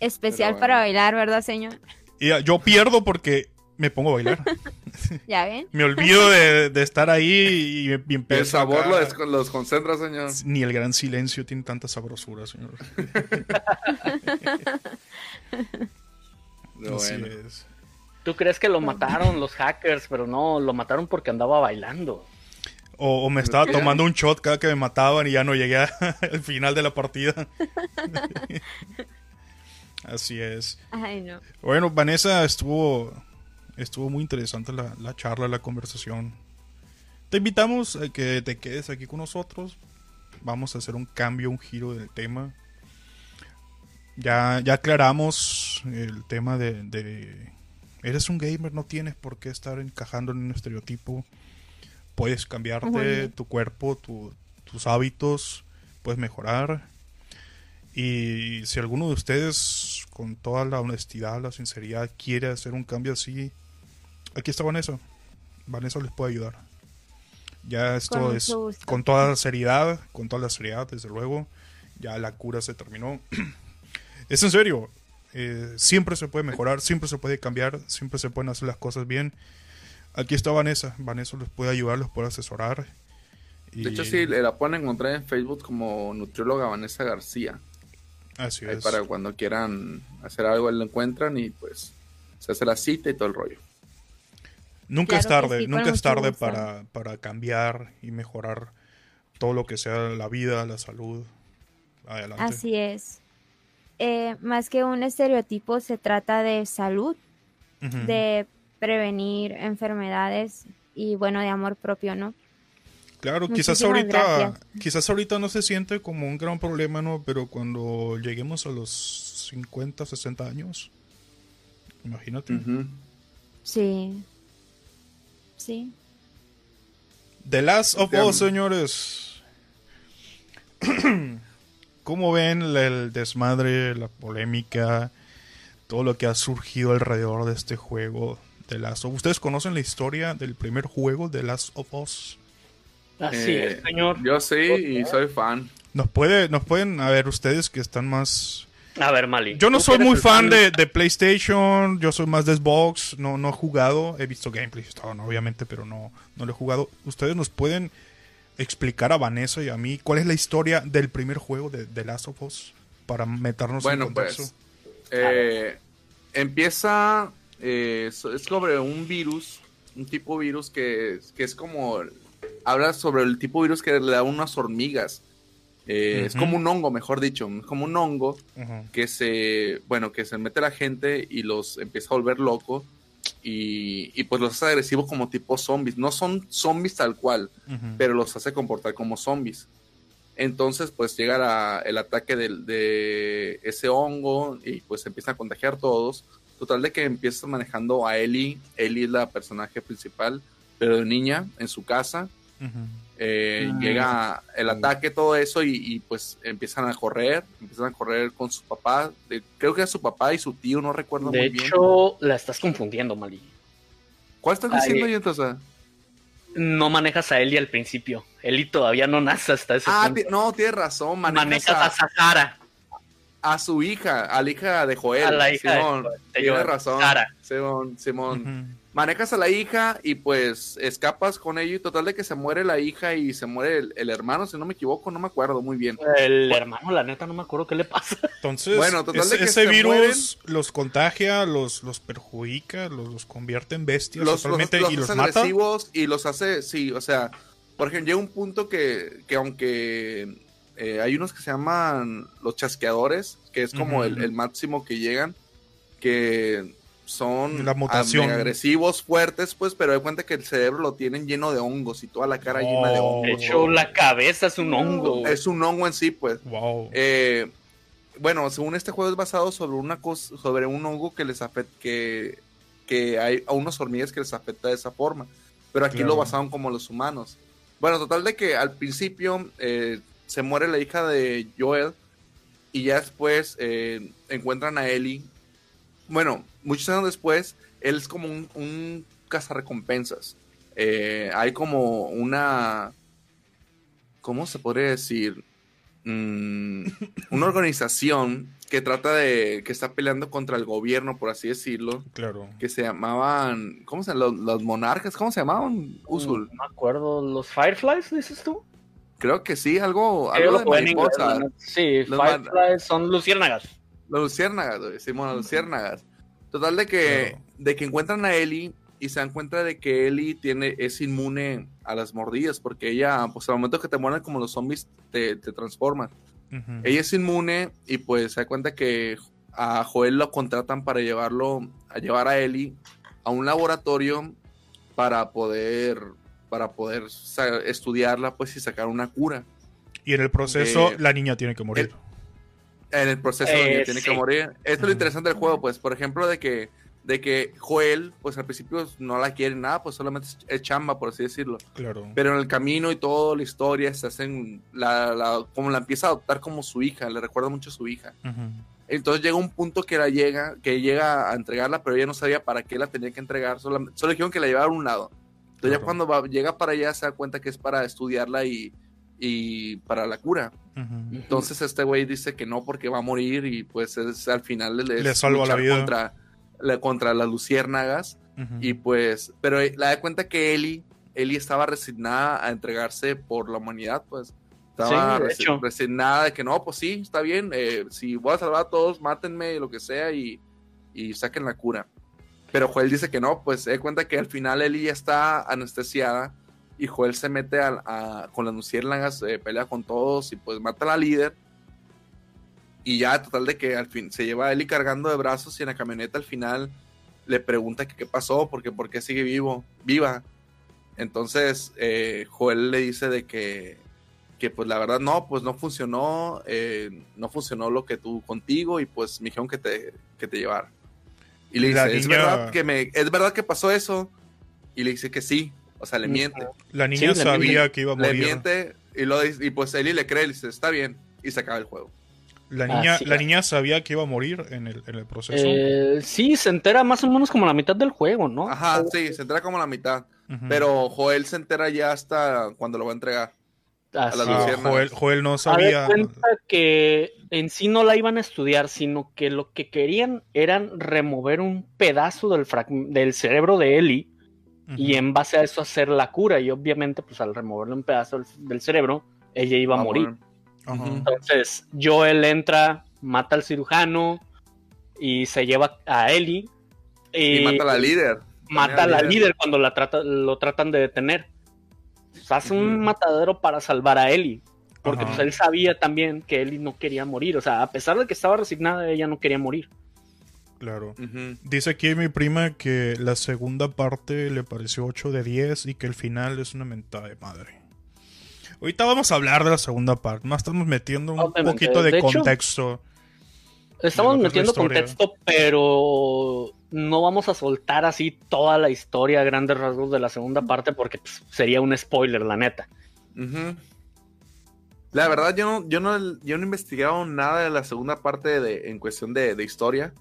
Especial para bailar, ¿verdad, señor? Y ah, yo pierdo porque me pongo a bailar. ¿Ya ven? Me olvido de, de estar ahí y, y Y empiezo el sabor des- los concentra, señor. Ni el gran silencio tiene tanta sabrosura, señor. Así bueno. es. Tú crees que lo mataron los hackers, pero no, lo mataron porque andaba bailando. O, o me estaba tomando un shot cada que me mataban y ya no llegué al final de la partida. Así es. Ay, no. Bueno, Vanessa, estuvo, estuvo muy interesante la, la charla, la conversación. Te invitamos a que te quedes aquí con nosotros. Vamos a hacer un cambio, un giro del tema. Ya, ya aclaramos el tema de, de- Eres un gamer, no tienes por qué estar encajando en un estereotipo. Puedes cambiarte tu cuerpo, tu- tus hábitos, puedes mejorar. Y si alguno de ustedes, con toda la honestidad, la sinceridad, quiere hacer un cambio así, aquí está Vanessa. Vanessa les puede ayudar. Ya esto Con es con toda la seriedad, con toda la seriedad, desde luego. Ya la cura se terminó. es en serio. eh, siempre se puede mejorar, siempre se puede cambiar, siempre se pueden hacer las cosas bien. Aquí está Vanessa. Vanessa les puede ayudar, los puede asesorar. Y- De hecho, sí, la pueden encontrar en Facebook como nutrióloga Vanessa García. Así Ahí es. para cuando quieran hacer algo, la encuentran y pues se hace la cita y todo el rollo. Nunca es Claro tarde, sí, nunca es tarde para, para cambiar y mejorar todo lo que sea la vida, la salud. Adelante. Así es. Eh, más que un estereotipo, se trata de salud, de prevenir enfermedades y, bueno, de amor propio, ¿no? Claro, quizás ahorita, gracias. quizás ahorita no se siente como un gran problema, ¿no? Pero cuando lleguemos a los 50, 60 años, imagínate. Sí. Sí. The Last of Us, señores. ¿Cómo ven el desmadre, la polémica, todo lo que ha surgido alrededor de este juego The Last of ¿Ustedes conocen la historia del primer juego The Last of Us? Así Eh, es, señor. Yo sí y soy fan. Nos puede, nos pueden, a ver, ustedes que están más A ver, Mali. Yo no soy muy fan de, de PlayStation, yo soy más de Xbox, no, no he jugado, he visto gameplay, no, obviamente, pero no, no lo he jugado. ¿Ustedes nos pueden explicar a Vanessa y a mí cuál es la historia del primer juego de The Last of Us? Para meternos Bueno, en contexto. pues eh, empieza eh, es sobre un virus, un tipo de virus que, que es como habla sobre el tipo de virus que le da a unas hormigas. Eh, Es como un hongo, mejor dicho, es como un hongo que se, bueno, que se mete a la gente y los empieza a volver locos y, y pues los hace agresivos como tipo zombies. No son zombies tal cual, pero los hace comportar como zombies. Entonces, pues llega la- el ataque del- de ese hongo y pues se empiezan a contagiar todos. Total de que empieza manejando a Ellie. Ellie es la personaje principal, pero de niña en su casa. Eh, Ah. Llega el ataque, todo eso, y, y, pues empiezan a correr. Empiezan a correr con su papá. de- creo que era su papá y su tío, no recuerdo De muy bien. hecho, la estás confundiendo, Mali. ¿Cuál estás Ay, diciendo, y entonces? No manejas a Eli al principio. Eli todavía no nace hasta ese Ah, punto. no, tienes razón. Manejas, Manejas a, a Sahara. A su hija, a la hija de Joel. A la hija de Simón, Joel, de Tienes Joel, razón. Sara. Simón, Simón. Manejas a la hija y pues escapas con ello y total de que se muere la hija y se muere el, el hermano, si no me equivoco, no me acuerdo muy bien. El hermano, la neta, no me acuerdo qué le pasa. Entonces, Bueno, total ese, de que ese se virus los contagia, los, los perjudica, los, los convierte en bestias los, los, totalmente los y los hace mata. agresivos y los hace, sí, o sea, por ejemplo, llega un punto que, que aunque eh, hay unos que se llaman los chasqueadores, que es como el, el máximo que llegan, que son La mutación. agresivos, fuertes, pues, pero de cuenta que el cerebro lo tienen lleno de hongos y toda la cara llena de Oh. De hongos. hecho, la cabeza es un hongo. Es un hongo en sí, pues. Wow. Eh, bueno, según este juego es basado sobre una cosa, sobre un hongo que les afecta, que, que hay a unas hormigas que les afecta de esa forma. Pero aquí Claro. lo basaron como los humanos. Bueno, total de que al principio eh, se muere la hija de Joel y ya después eh, encuentran a Ellie. Bueno, muchos años después, él es como un, un cazarrecompensas. eh, hay como una, ¿cómo se podría decir? Mm, una organización que trata de, que está peleando contra el gobierno, por así decirlo, Claro. que se llamaban, ¿cómo se llaman? Los, los monarcas, ¿cómo se llamaban? Usul. No me acuerdo, ¿los Fireflies dices tú? Creo que sí, algo, algo lo de inglés, mariposa. ¿no? Sí, Fireflies son luciérnagas. Los luciérnagas, güey, Simón, las luciérnagas. Total de que, Claro. de que encuentran a Ellie y se dan cuenta de que Ellie tiene, es inmune a las mordidas, porque ella, pues al momento que te muerden como los zombies, te, te transforman. Ella es inmune y pues se da cuenta que a Joel lo contratan para llevarlo, a llevar a Ellie a un laboratorio para poder, para poder estudiarla pues y sacar una cura. Y en el proceso, Eh, la niña tiene que morir. En el proceso Eh, donde tiene sí. que morir. Esto es lo interesante del juego, pues, por ejemplo, de que, de que Joel, pues al principio no la quiere nada, pues solamente es- chamba, por así decirlo. Claro. Pero en el camino y todo, la historia, se hacen, la, la- como la empieza a adoptar como su hija, le recuerda mucho a su hija. Entonces llega un punto que la llega, que llega a entregarla, pero ella no sabía para qué la tenía que entregar, solo, solo dijeron que la llevara a un lado. Entonces ya cuando va- llega para allá se da cuenta que es para estudiarla y, y para la cura. Entonces este güey dice que no porque va a morir y pues es, al final le, Le salva la vida. contra, la- contra las luciérnagas y pues, pero eh, la da cuenta que Ellie, Ellie estaba resignada a entregarse por la humanidad, pues. Estaba Sí, de resi- hecho. resignada de que no, pues sí, está bien, eh, si voy a salvar a todos, mátenme, lo que sea, y, y saquen la cura. Pero Joel dice que no, pues se da cuenta que al final Ellie ya está anestesiada y Joel se mete a- a- con las luciérnagas, eh, pelea con todos y pues mata a la líder. Y ya, total de que al fin se lleva a cargando de brazos y en la camioneta al final le pregunta que qué pasó, porque sigue vivo, viva. Entonces eh, Joel le dice de que, que pues la verdad no, pues no funcionó, eh, no funcionó lo que tú contigo y pues me dijeron que te, que te llevara. Y le dice, ¿es verdad que me, es verdad que pasó eso? Y le dice que sí, o sea, le miente. La niña Sí, sabía que iba a Le morir. miente y, lo, dice- y pues Eli le cree, le dice, está bien, y se acaba el juego. La niña, la niña sabía que iba a morir en el, en el proceso. Eh, sí, se entera más o menos como la mitad del juego, ¿no? Ajá, sí, se entera como la mitad. Pero Joel se entera ya hasta cuando lo va a entregar. Así. Ah. Joel, Joel no sabía. cuenta que en sí no la iban a estudiar, sino que lo que querían eran remover un pedazo del, cerebro de Ellie y en base a eso hacer la cura. Y obviamente, pues al removerle un pedazo del, del cerebro, ella iba a morir. Entonces, Joel entra, mata al cirujano y se lleva a Ellie. Y mata a la líder. mata a la líder cuando la trata, lo tratan de detener. Pues, hace un matadero para salvar a Ellie. Porque pues, él sabía también que Ellie no quería morir. O sea, a pesar de que estaba resignada, ella no quería morir. Claro. Dice aquí mi prima que la segunda parte le pareció 8 de 10 y que el final es una mentada de madre. Ahorita vamos a hablar de la segunda parte. Más estamos metiendo un Obviamente. poquito de, De hecho, contexto. Estamos metiendo contexto, pero no vamos a soltar así toda la historia a grandes rasgos de la segunda parte porque pues, sería un spoiler, la neta. La verdad, yo no, yo no, yo no he investigado nada de la segunda parte de, en cuestión de, de historia.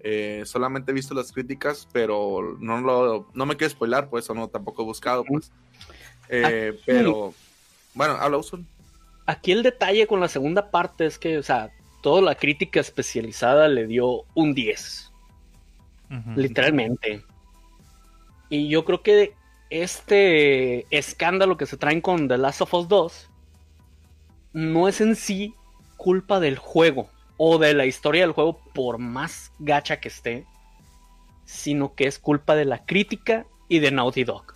Eh, solamente he visto las críticas, pero no, lo, no me quiero spoilar, pues, o no tampoco he buscado, pues. Eh, Aquí- pero, bueno, habla Usul. Aquí el detalle con la segunda parte es que, o sea, toda la crítica especializada le dio un 10. Literalmente. Y yo creo que este escándalo que se traen con The Last of Us 2 no es en sí culpa del juego o de la historia del juego, por más gacha que esté, sino que es culpa de la crítica y de Naughty Dog.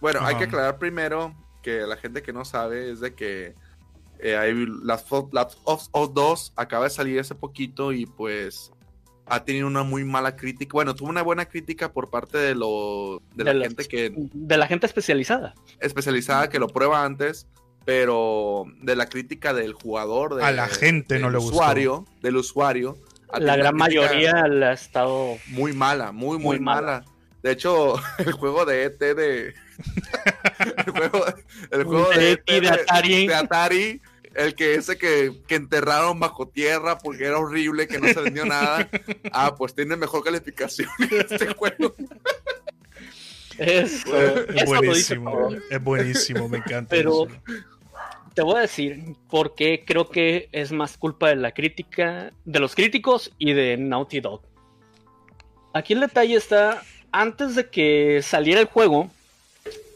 Bueno, hay que aclarar primero que la gente que no sabe es de que eh, hay las Last of Us 2 acaba de salir hace poquito y pues ha tenido una muy mala crítica. Bueno, tuvo una buena crítica por parte de lo de, la De gente que De la gente especializada. especializada que lo prueba antes, pero de la crítica del jugador, de- A la gente del no le gustó. usuario, del usuario, La gran mayoría le ha estado... muy mala, muy, muy, Muy mala. mala. De hecho, el juego de ET de. el juego, el juego de, De ET ET de Atari. de Atari, el que ese que, que enterraron bajo tierra porque era horrible, que no se vendió nada. Ah, pues tiene mejor calificación este juego. Eso, Es dice buenísimo, es buenísimo, me encanta. Pero- eso. Te voy a decir por qué creo que es más culpa de la crítica, de los críticos y de Naughty Dog. Aquí el detalle está, antes de que saliera el juego,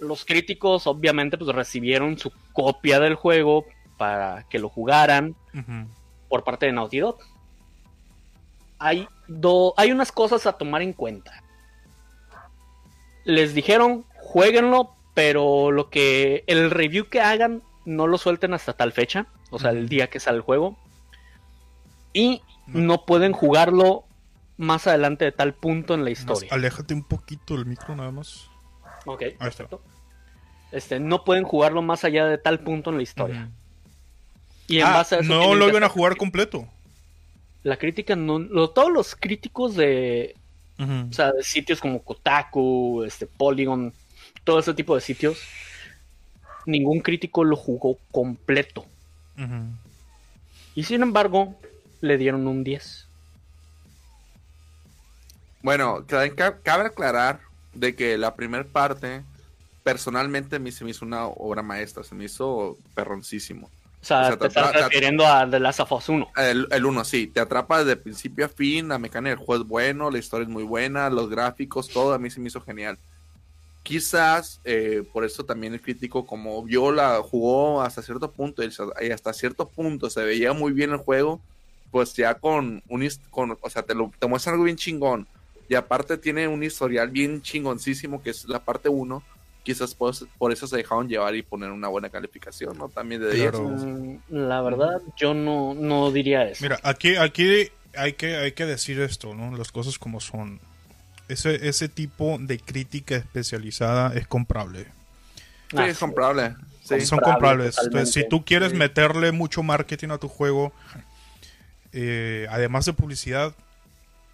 los críticos obviamente pues recibieron su copia del juego para que lo jugaran por parte de Naughty Dog. Hay, do- hay unas cosas a tomar en cuenta. Les dijeron, jueguenlo, pero lo que el review que hagan no lo suelten hasta tal fecha, o sea, el día que sale el juego. Y no pueden jugarlo más adelante de tal punto en la Más historia. aléjate un poquito del micro nada más. Ok, Ahí está. perfecto. Este, no pueden jugarlo más allá de tal punto en la historia. Y en Ah, base a eso no lo iban a jugar completo. La crítica no, lo- todos los críticos de, Ujú. o sea, de sitios como Kotaku, este Polygon, todo ese tipo de sitios, ningún crítico lo jugó completo. Y sin embargo, le dieron un 10. Bueno, ca- ca- cabe aclarar de que la primera parte, personalmente, a mí se me hizo una obra maestra, se me hizo perroncísimo. O sea, O sea, te te- estás refiriendo a The Last of Us 1. El, el uno, sí, te atrapa de principio a fin, la mecánica del juego es bueno, la historia es muy buena, los gráficos, todo a mí se me hizo genial. Quizás eh, por eso también el crítico, como vio la jugó hasta cierto punto y hasta cierto punto se veía muy bien el juego, pues ya con un con, o sea, te lo te muestra algo bien chingón. Y aparte tiene un historial bien chingoncísimo que es la parte 1. Quizás por, por eso se dejaron llevar y poner una buena calificación, ¿no? También de 10. Claro. Mm, La verdad, yo no, no diría eso. Mira, aquí, aquí hay que, hay que decir esto, ¿no? Las cosas como son. Ese, ese tipo de crítica especializada es comprable. Sí, Ah, es comprable. Sí. Son Comprable, comprables. totalmente. Entonces, si tú quieres Sí. meterle mucho marketing a tu juego, eh, además de publicidad,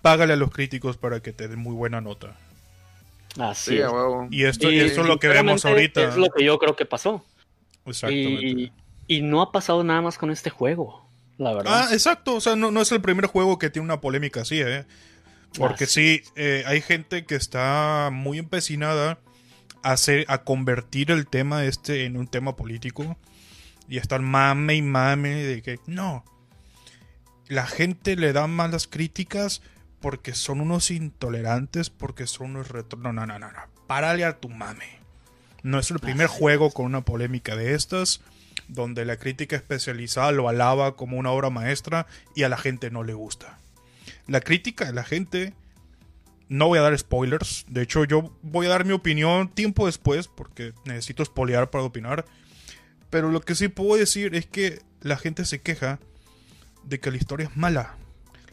págale a los críticos para que te den muy buena nota. Así Sí, es. a huevo. Y esto, Y esto es lo que vemos ahorita. Es lo que yo creo que pasó. Exactamente. Y, y no ha pasado nada más con este juego, la verdad. Ah, exacto. O sea, no, no es el primer juego que tiene una polémica así, ¿eh? Porque Así sí, eh, hay gente que está muy empecinada a, hacer, a convertir el tema este en un tema político. Y están mame y mame de que no. La gente le da malas críticas porque son unos intolerantes, porque son unos retro... No, no, no, no, no. Párale a tu mame. No es el primer juego con una polémica de estas, donde la crítica especializada lo alaba como una obra maestra y a la gente no le gusta. La crítica de la gente, no voy a dar spoilers, de hecho yo voy a dar mi opinión tiempo después porque necesito spoilear para opinar, pero lo que sí puedo decir es que la gente se queja de que la historia es mala,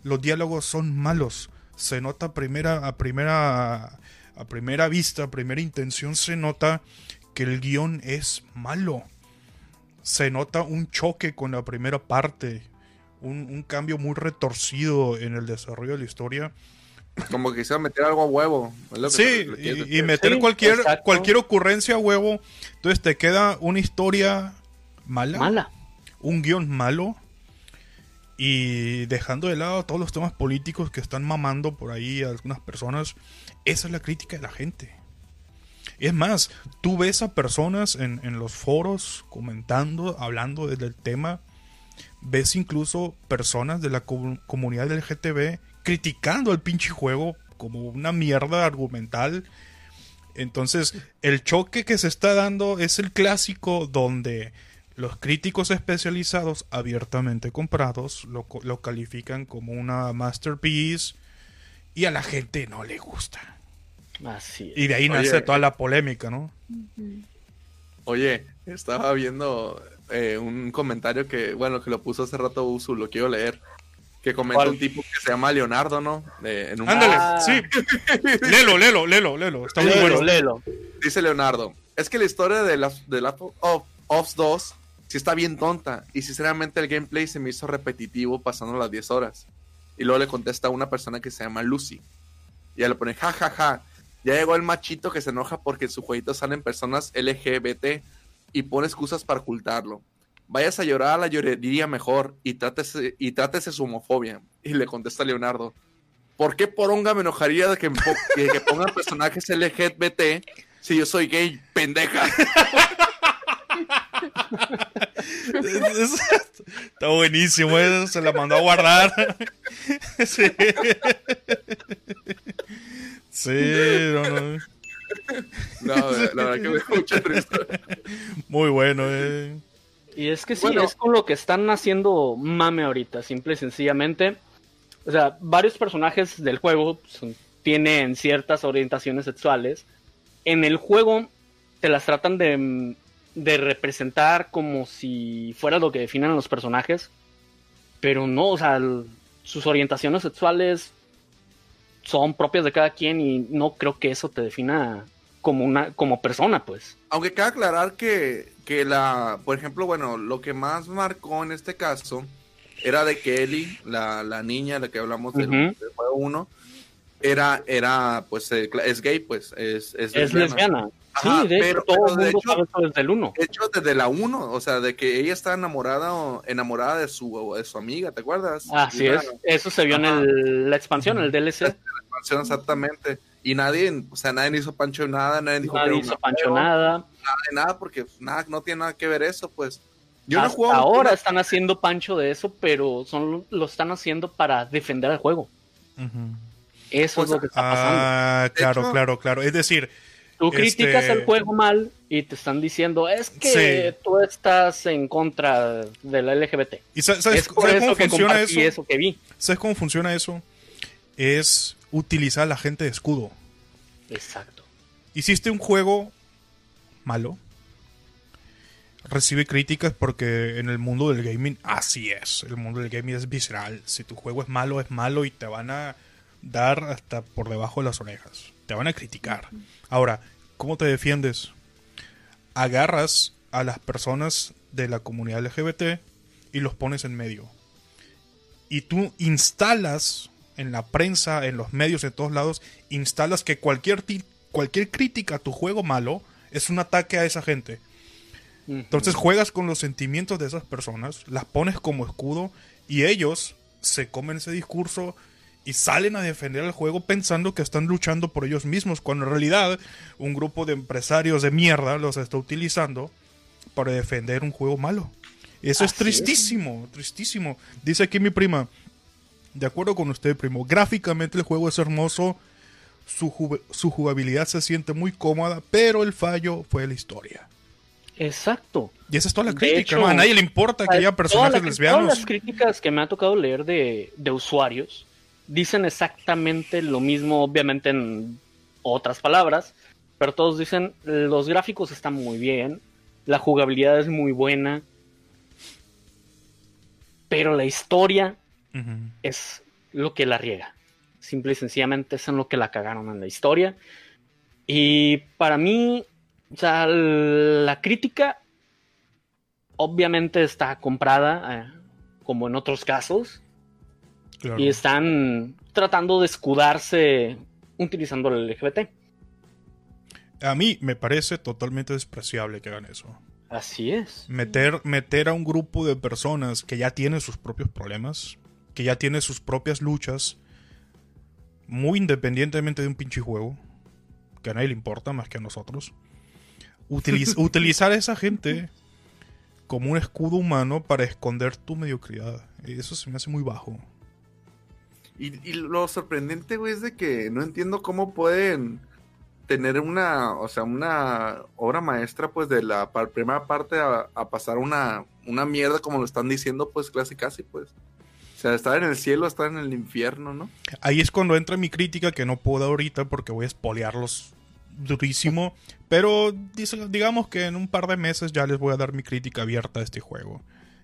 los diálogos son malos, se nota a primera a primera a primera vista, a primera intención se nota que el guion es malo. Se nota un choque con la primera parte, un, un cambio muy retorcido en el desarrollo de la historia. Como que quisiera meter algo a huevo. Sí, y, y meter Sí, cualquier, exacto. cualquier ocurrencia a huevo. Entonces te queda una historia mala, Mala. un guion malo. Y dejando de lado todos los temas políticos que están mamando por ahí a algunas personas, esa es la crítica de la gente. Es más, tú ves a personas en, en los foros comentando, hablando del tema, ves incluso personas de la comu- comunidad del GTV criticando al pinche juego como una mierda argumental. Entonces, el choque que se está dando es el clásico donde los críticos especializados abiertamente comprados lo, co- lo califican como una masterpiece y a la gente no le gusta. Así es. Y de ahí Oye. nace toda la polémica, ¿no? Oye, estaba viendo eh, un comentario que, bueno, que lo puso hace rato Usu, lo quiero leer. Que comenta ¿Cuál? un tipo que se llama Leonardo, ¿no? En un Ándale, Ah. sí. Lelo, lelo, lelo, lelo. Está muy Léelo, bueno. léelo. Dice Leonardo, es que la historia de las de Last of Us 2 sí está bien tonta y sinceramente el gameplay se me hizo repetitivo pasando las 10 horas. Y luego le contesta a una persona que se llama Lucy. Y ella le pone, ja, ja, ja, ya llegó el machito que se enoja porque en su jueguito salen personas LGBT y pone excusas para ocultarlo. Vayas a llorar a la llorería mejor y trátese, y trátese su homofobia. Y le contesta Leonardo, ¿por qué poronga me enojaría de que, que- que pongan personajes LGBT si yo soy gay, pendeja? Es- es- Está buenísimo, eso se la mandó a guardar. Sí. Sí, no, no. No, la verdad que me da mucha risa. Muy bueno, eh. Y es que sí, Bueno. es con lo que están haciendo mame ahorita, simple y sencillamente. O sea, varios personajes del juego son- tienen ciertas orientaciones sexuales. En el juego te las tratan de, de representar como si fuera lo que definen los personajes. Pero no, o sea, el- sus orientaciones sexuales son propias de cada quien y no creo que eso te defina como una como persona, pues. Aunque cabe aclarar que, que la, por ejemplo, bueno, lo que más marcó en este caso era de que Ellie, la, la niña, la que hablamos del, del juego 1, era, era, pues, eh, es gay, pues, es, es, Es lesbiana. Ajá, sí, de pero- hecho, todo pero el de mundo hecho- sabe eso desde el 1. De hecho, desde la 1, o sea, de que ella está enamorada o- enamorada de su, de su amiga, ¿te acuerdas? Así Una es. Eso se vio en el- la expansión, el DLC. expansión exactamente. Y nadie, o sea, nadie hizo pancho de nada, nadie dijo que Nadie hizo pancho feo, nada. nada de nada, porque pues, nada, no tiene nada que ver eso, pues. Yo no Hasta jugado ahora están haciendo pancho de eso, pero son lo están haciendo para defender el juego. Eso Pues, es lo que está pasando. Ah, claro, hecho- claro, claro. Es decir, Tú criticas este- el juego mal y te están diciendo, es que Sí. tú estás en contra de la LGBT. ¿y sa- sabes, es por sabes eso cómo funciona eso? eso que vi. ¿Sabes cómo funciona eso? Es utilizar a la gente de escudo. Exacto. Hiciste un juego malo. Recibe críticas porque en el mundo del gaming así es. El mundo del gaming es visceral. Si tu juego es malo, es malo y te van a dar hasta por debajo de las orejas. Te van a criticar. Ahora, ¿cómo te defiendes? Agarras a las personas de la comunidad LGBT y los pones en medio. Y tú instalas en la prensa, en los medios, en todos lados, instalas que cualquier, cualquier crítica a tu juego malo es un ataque a esa gente. Entonces juegas con los sentimientos de esas personas, las pones como escudo y ellos se comen ese discurso y salen a defender el juego pensando que están luchando por ellos mismos, cuando en realidad un grupo de empresarios de mierda los está utilizando para defender un juego malo. Eso es Así es. tristísimo, tristísimo. Dice aquí mi prima, de acuerdo con usted, primo, gráficamente el juego es hermoso, su, ju- su jugabilidad se siente muy cómoda, pero el fallo fue la historia. Exacto. Y esa es toda la crítica, hecho, ¿no? A nadie le importa que haya Todas personajes las- lesbianos. Todas las críticas que me ha tocado leer de, de usuarios dicen exactamente lo mismo, obviamente en otras palabras, pero todos dicen los gráficos están muy bien, la jugabilidad es muy buena, pero la historia es lo que la riega. Simple y sencillamente es en lo que la cagaron en la historia. Y para mí, o sea, la crítica obviamente está comprada, eh, como en otros casos, Claro. y están tratando de escudarse utilizando el LGBT. A mí me parece totalmente despreciable que hagan eso. Así es. Meter, meter a un grupo de personas que ya tienen sus propios problemas, que ya tienen sus propias luchas, muy independientemente de un pinche juego, que a nadie le importa más que a nosotros. Utiliz- utilizar a esa gente como un escudo humano para esconder tu mediocridad. Eso se me hace muy bajo. Y, y lo sorprendente, güey, es de que no entiendo cómo pueden tener una, o sea, una obra maestra, pues, de la primera parte a, pasar una, una mierda, como lo están diciendo, pues, casi casi, pues. O sea, estar en el cielo, estar en el infierno, ¿no? Ahí es cuando entra mi crítica que no puedo ahorita porque voy a espolearlos durísimo. Pero digamos que en un par de meses ya les voy a dar mi crítica abierta a este juego.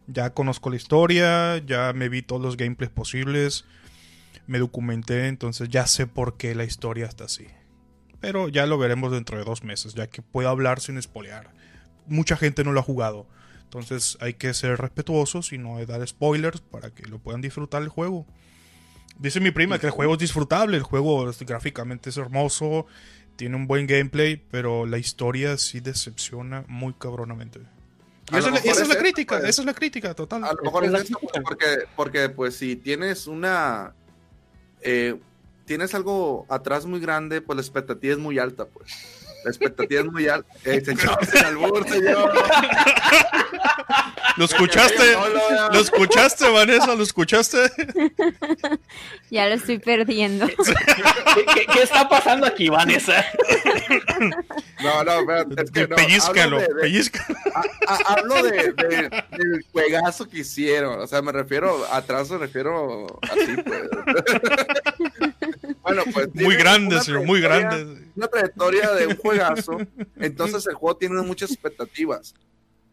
Ya conozco la historia, ya me vi todos los gameplays posibles, me documenté, entonces ya sé por qué la historia está así. Pero ya lo veremos dentro de dos meses, ya que puedo hablar sin espolear. Mucha gente no lo ha jugado. Entonces hay que ser respetuosos y no dar spoilers para que lo puedan disfrutar el juego. Dice mi prima que el juego es disfrutable, el juego gráficamente es hermoso, tiene un buen gameplay, pero la historia sí decepciona muy cabronamente. Y esa, es la- mejor esa es es la eso, crítica, pues. esa es la crítica total. A lo mejor es eso, pues, porque, porque, pues, si tienes una. Eh, tienes algo atrás muy grande, pues la expectativa es muy alta, pues. La expectativa es muy alta. Eh, señor, sin albur, señor. ¿Lo escuchaste? ¿Lo escuchaste, Vanessa? ¿Lo escuchaste? Ya lo estoy perdiendo. ¿Qué, qué- qué está pasando aquí, Vanessa? No, no, espérate, es que no, pellízcalo, hablo de- de- pellízcalo. a- a- hablo de, de- del juegazo que hicieron. O sea, me refiero, atrás me refiero así, pues. Bueno, pues. Muy grande, señor, muy grande. Una trayectoria de un juegazo. Entonces el juego tiene muchas expectativas.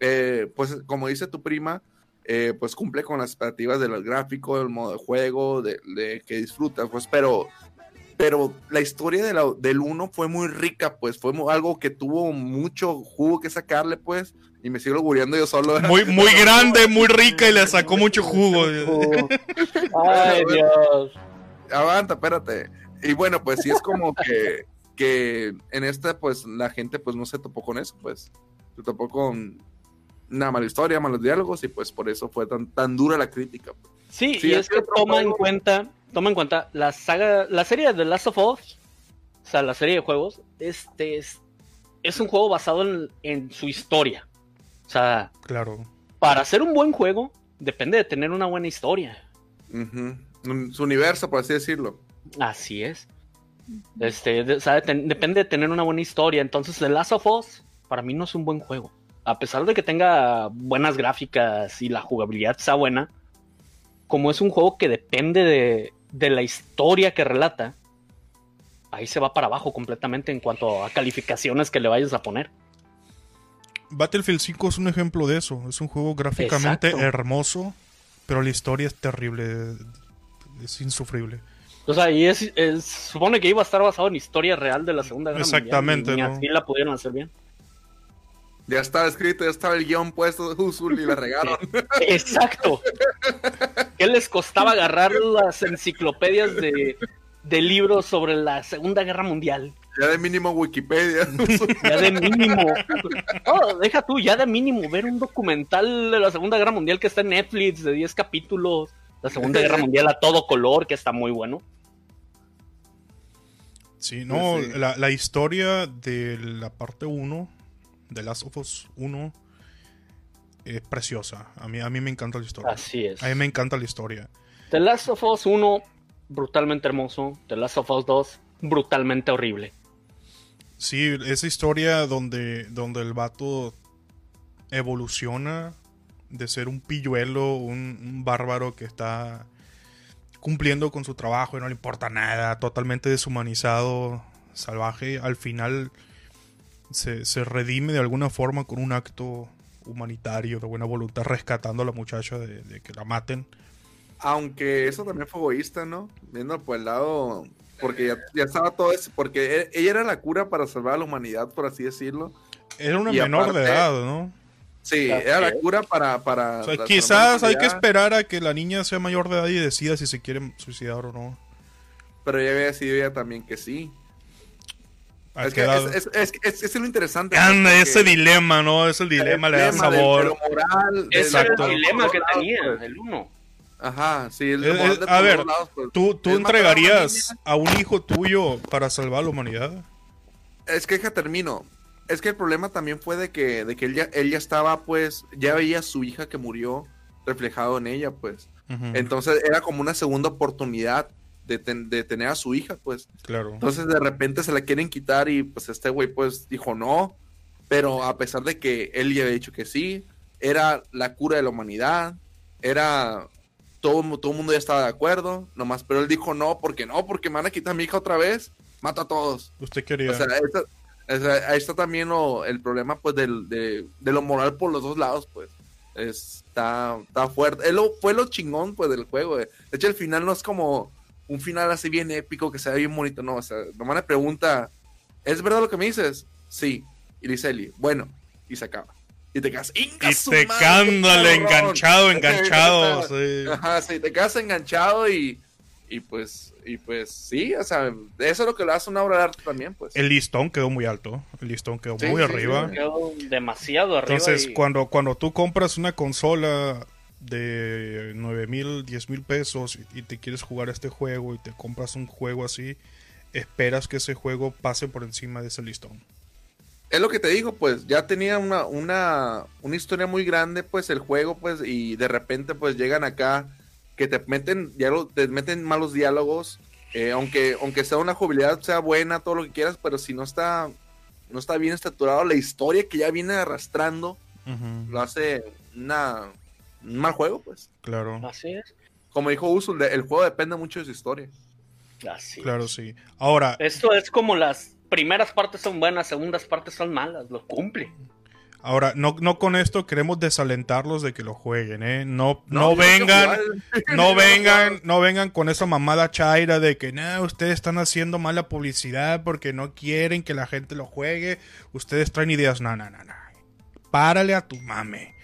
Eh, pues, como dice tu prima, eh, pues cumple con las expectativas del gráfico, del modo de juego, de, de que disfrutas, pues, pero. Pero la historia de la- del 1 fue muy rica, pues fue algo que tuvo mucho jugo que sacarle, pues, y me sigo auguriando yo solo. Muy, muy grande, muy rica y le sacó mucho jugo. Ay, Dios. Aguanta, espérate. Y bueno, pues sí es como que, que en esta, pues la gente pues no se topó con eso, pues. Se topó con una mala historia, malos diálogos, y pues por eso fue tan, tan dura la crítica. Sí, Sí, y es que toma en cuenta, toma en cuenta la saga, la serie de The Last of Us, o sea, la serie de juegos, este es, es un juego basado en, en su historia. O sea, Claro. para hacer un buen juego, depende de tener una buena historia. Un- Su universo, por así decirlo. Así es. Este, de- o sea, ten- depende de tener una buena historia. Entonces, The Last of Us, para mí no es un buen juego. A pesar de que tenga buenas gráficas y la jugabilidad sea buena, como es un juego que depende de, de la historia que relata, ahí se va para abajo completamente en cuanto a calificaciones que le vayas a poner. Battlefield 5 es un ejemplo de eso. Es un juego gráficamente Exacto. hermoso, pero la historia es terrible. Es insufrible. O sea, y es, es- supone que iba a estar basado en historia real de la Segunda Guerra Exactamente, Mundial. y ni ¿no? así la pudieron hacer bien. Ya estaba escrito, ya estaba el guion puesto de Usul y la regaron. Exacto. ¿Qué les costaba agarrar las enciclopedias de, de libros sobre la Segunda Guerra Mundial? ya de mínimo Wikipedia. Ya de mínimo. Oh, deja tú, ya de mínimo ver un documental de la Segunda Guerra Mundial que está en Netflix de 10 capítulos. La Segunda Guerra Mundial a todo color, que está muy bueno. Sí, no, Sí. La, la historia de la parte 1, de Last of Us 1, es preciosa. A mí, a mí me encanta la historia. Así es. A mí me encanta la historia. The Last of Us 1, brutalmente hermoso. The Last of Us 2, brutalmente horrible. Sí, esa historia donde, donde el vato evoluciona de ser un pilluelo, un, un bárbaro que está cumpliendo con su trabajo y no le importa nada, totalmente deshumanizado, salvaje, al final se, se redime de alguna forma con un acto humanitario de buena voluntad, rescatando a la muchacha de, de que la maten. Aunque eso también fue egoísta, ¿no? Viendo por el lado. Porque ya, ya estaba todo eso. Porque e- ella era la cura para salvar a la humanidad, por así decirlo. Era una Y menor aparte- de edad, ¿no? Sí, Así era la es. cura para. para O sea, la- quizás hay que esperar a que la niña sea mayor de edad y decida si se quiere suicidar o no. Pero ella había decidido ella también que sí. ¿A Es que es, es, es, es- es lo interesante. Anda, ese dilema, ¿no? Es el dilema, le da sabor. de lo moral, de- Ese era Exacto. el dilema que tenía el 1. Ajá, sí. el Eh, moral eh, de a todos ver, lados, pues. ¿Tú, tú Es entregarías a un hijo tuyo para salvar a la humanidad? Es que deja termino. Es que el problema también fue de que, de que él, ya, él ya estaba, pues, ya veía a su hija que murió reflejado en ella, pues. Entonces era como una segunda oportunidad de, ten- de tener a su hija, pues. claro. Entonces de repente se la quieren quitar y pues este güey pues dijo no, pero a pesar de que él ya había dicho que sí, era la cura de la humanidad, era todo, todo el mundo ya estaba de acuerdo, nomás, pero él dijo no, porque no, porque me van a quitar a mi hija otra vez, mata a todos. Usted quería. O sea, esta- o sea, ahí está también lo- el problema pues del, de, de lo moral por los dos lados, pues. Está, está fuerte. Lo- fue lo chingón pues del juego. eh. De hecho, el final no es como un final así bien épico que se ve bien bonito, no. O sea, nomás le pregunta, ¿es verdad lo que me dices? Sí. Y dice Eli, bueno, y se acaba. Y te quedas, "Inga y te madre, cándale, cabrón". enganchado, enganchado. sí. Ajá, sí, te quedas enganchado y, y pues, y pues sí, o sea, eso es lo que le hace una obra de arte también, pues. El listón quedó muy alto. El listón quedó Sí, muy sí, arriba. sí. Quedó demasiado arriba. Entonces, y- cuando, cuando tú compras una consola de 9 mil, 10 mil pesos y, y te quieres jugar este juego y te compras un juego así, esperas que ese juego pase por encima de ese listón. Es lo que te digo, pues ya tenía una, una, una historia muy grande, pues el juego, pues, y de repente, pues llegan acá que te meten, diálogo- te meten malos diálogos, eh, aunque, aunque sea una jugabilidad, sea buena, todo lo que quieras, pero si no está, no está bien estructurado, la historia que ya viene arrastrando, lo hace una, un mal juego, pues. Claro, Así es. Como dijo Usul, el juego depende mucho de su historia. Así claro, es. sí. Ahora, Esto es como las primeras partes son buenas, segundas partes son malas, lo cumple. Ahora no, no con esto queremos desalentarlos de que lo jueguen, ¿eh? No, no, vengan, no vengan, no vengan con esa mamada chaira de que no, ustedes están haciendo mala publicidad porque no quieren que la gente lo juegue. Ustedes traen ideas, no, no, no, no. Párale a tu mame.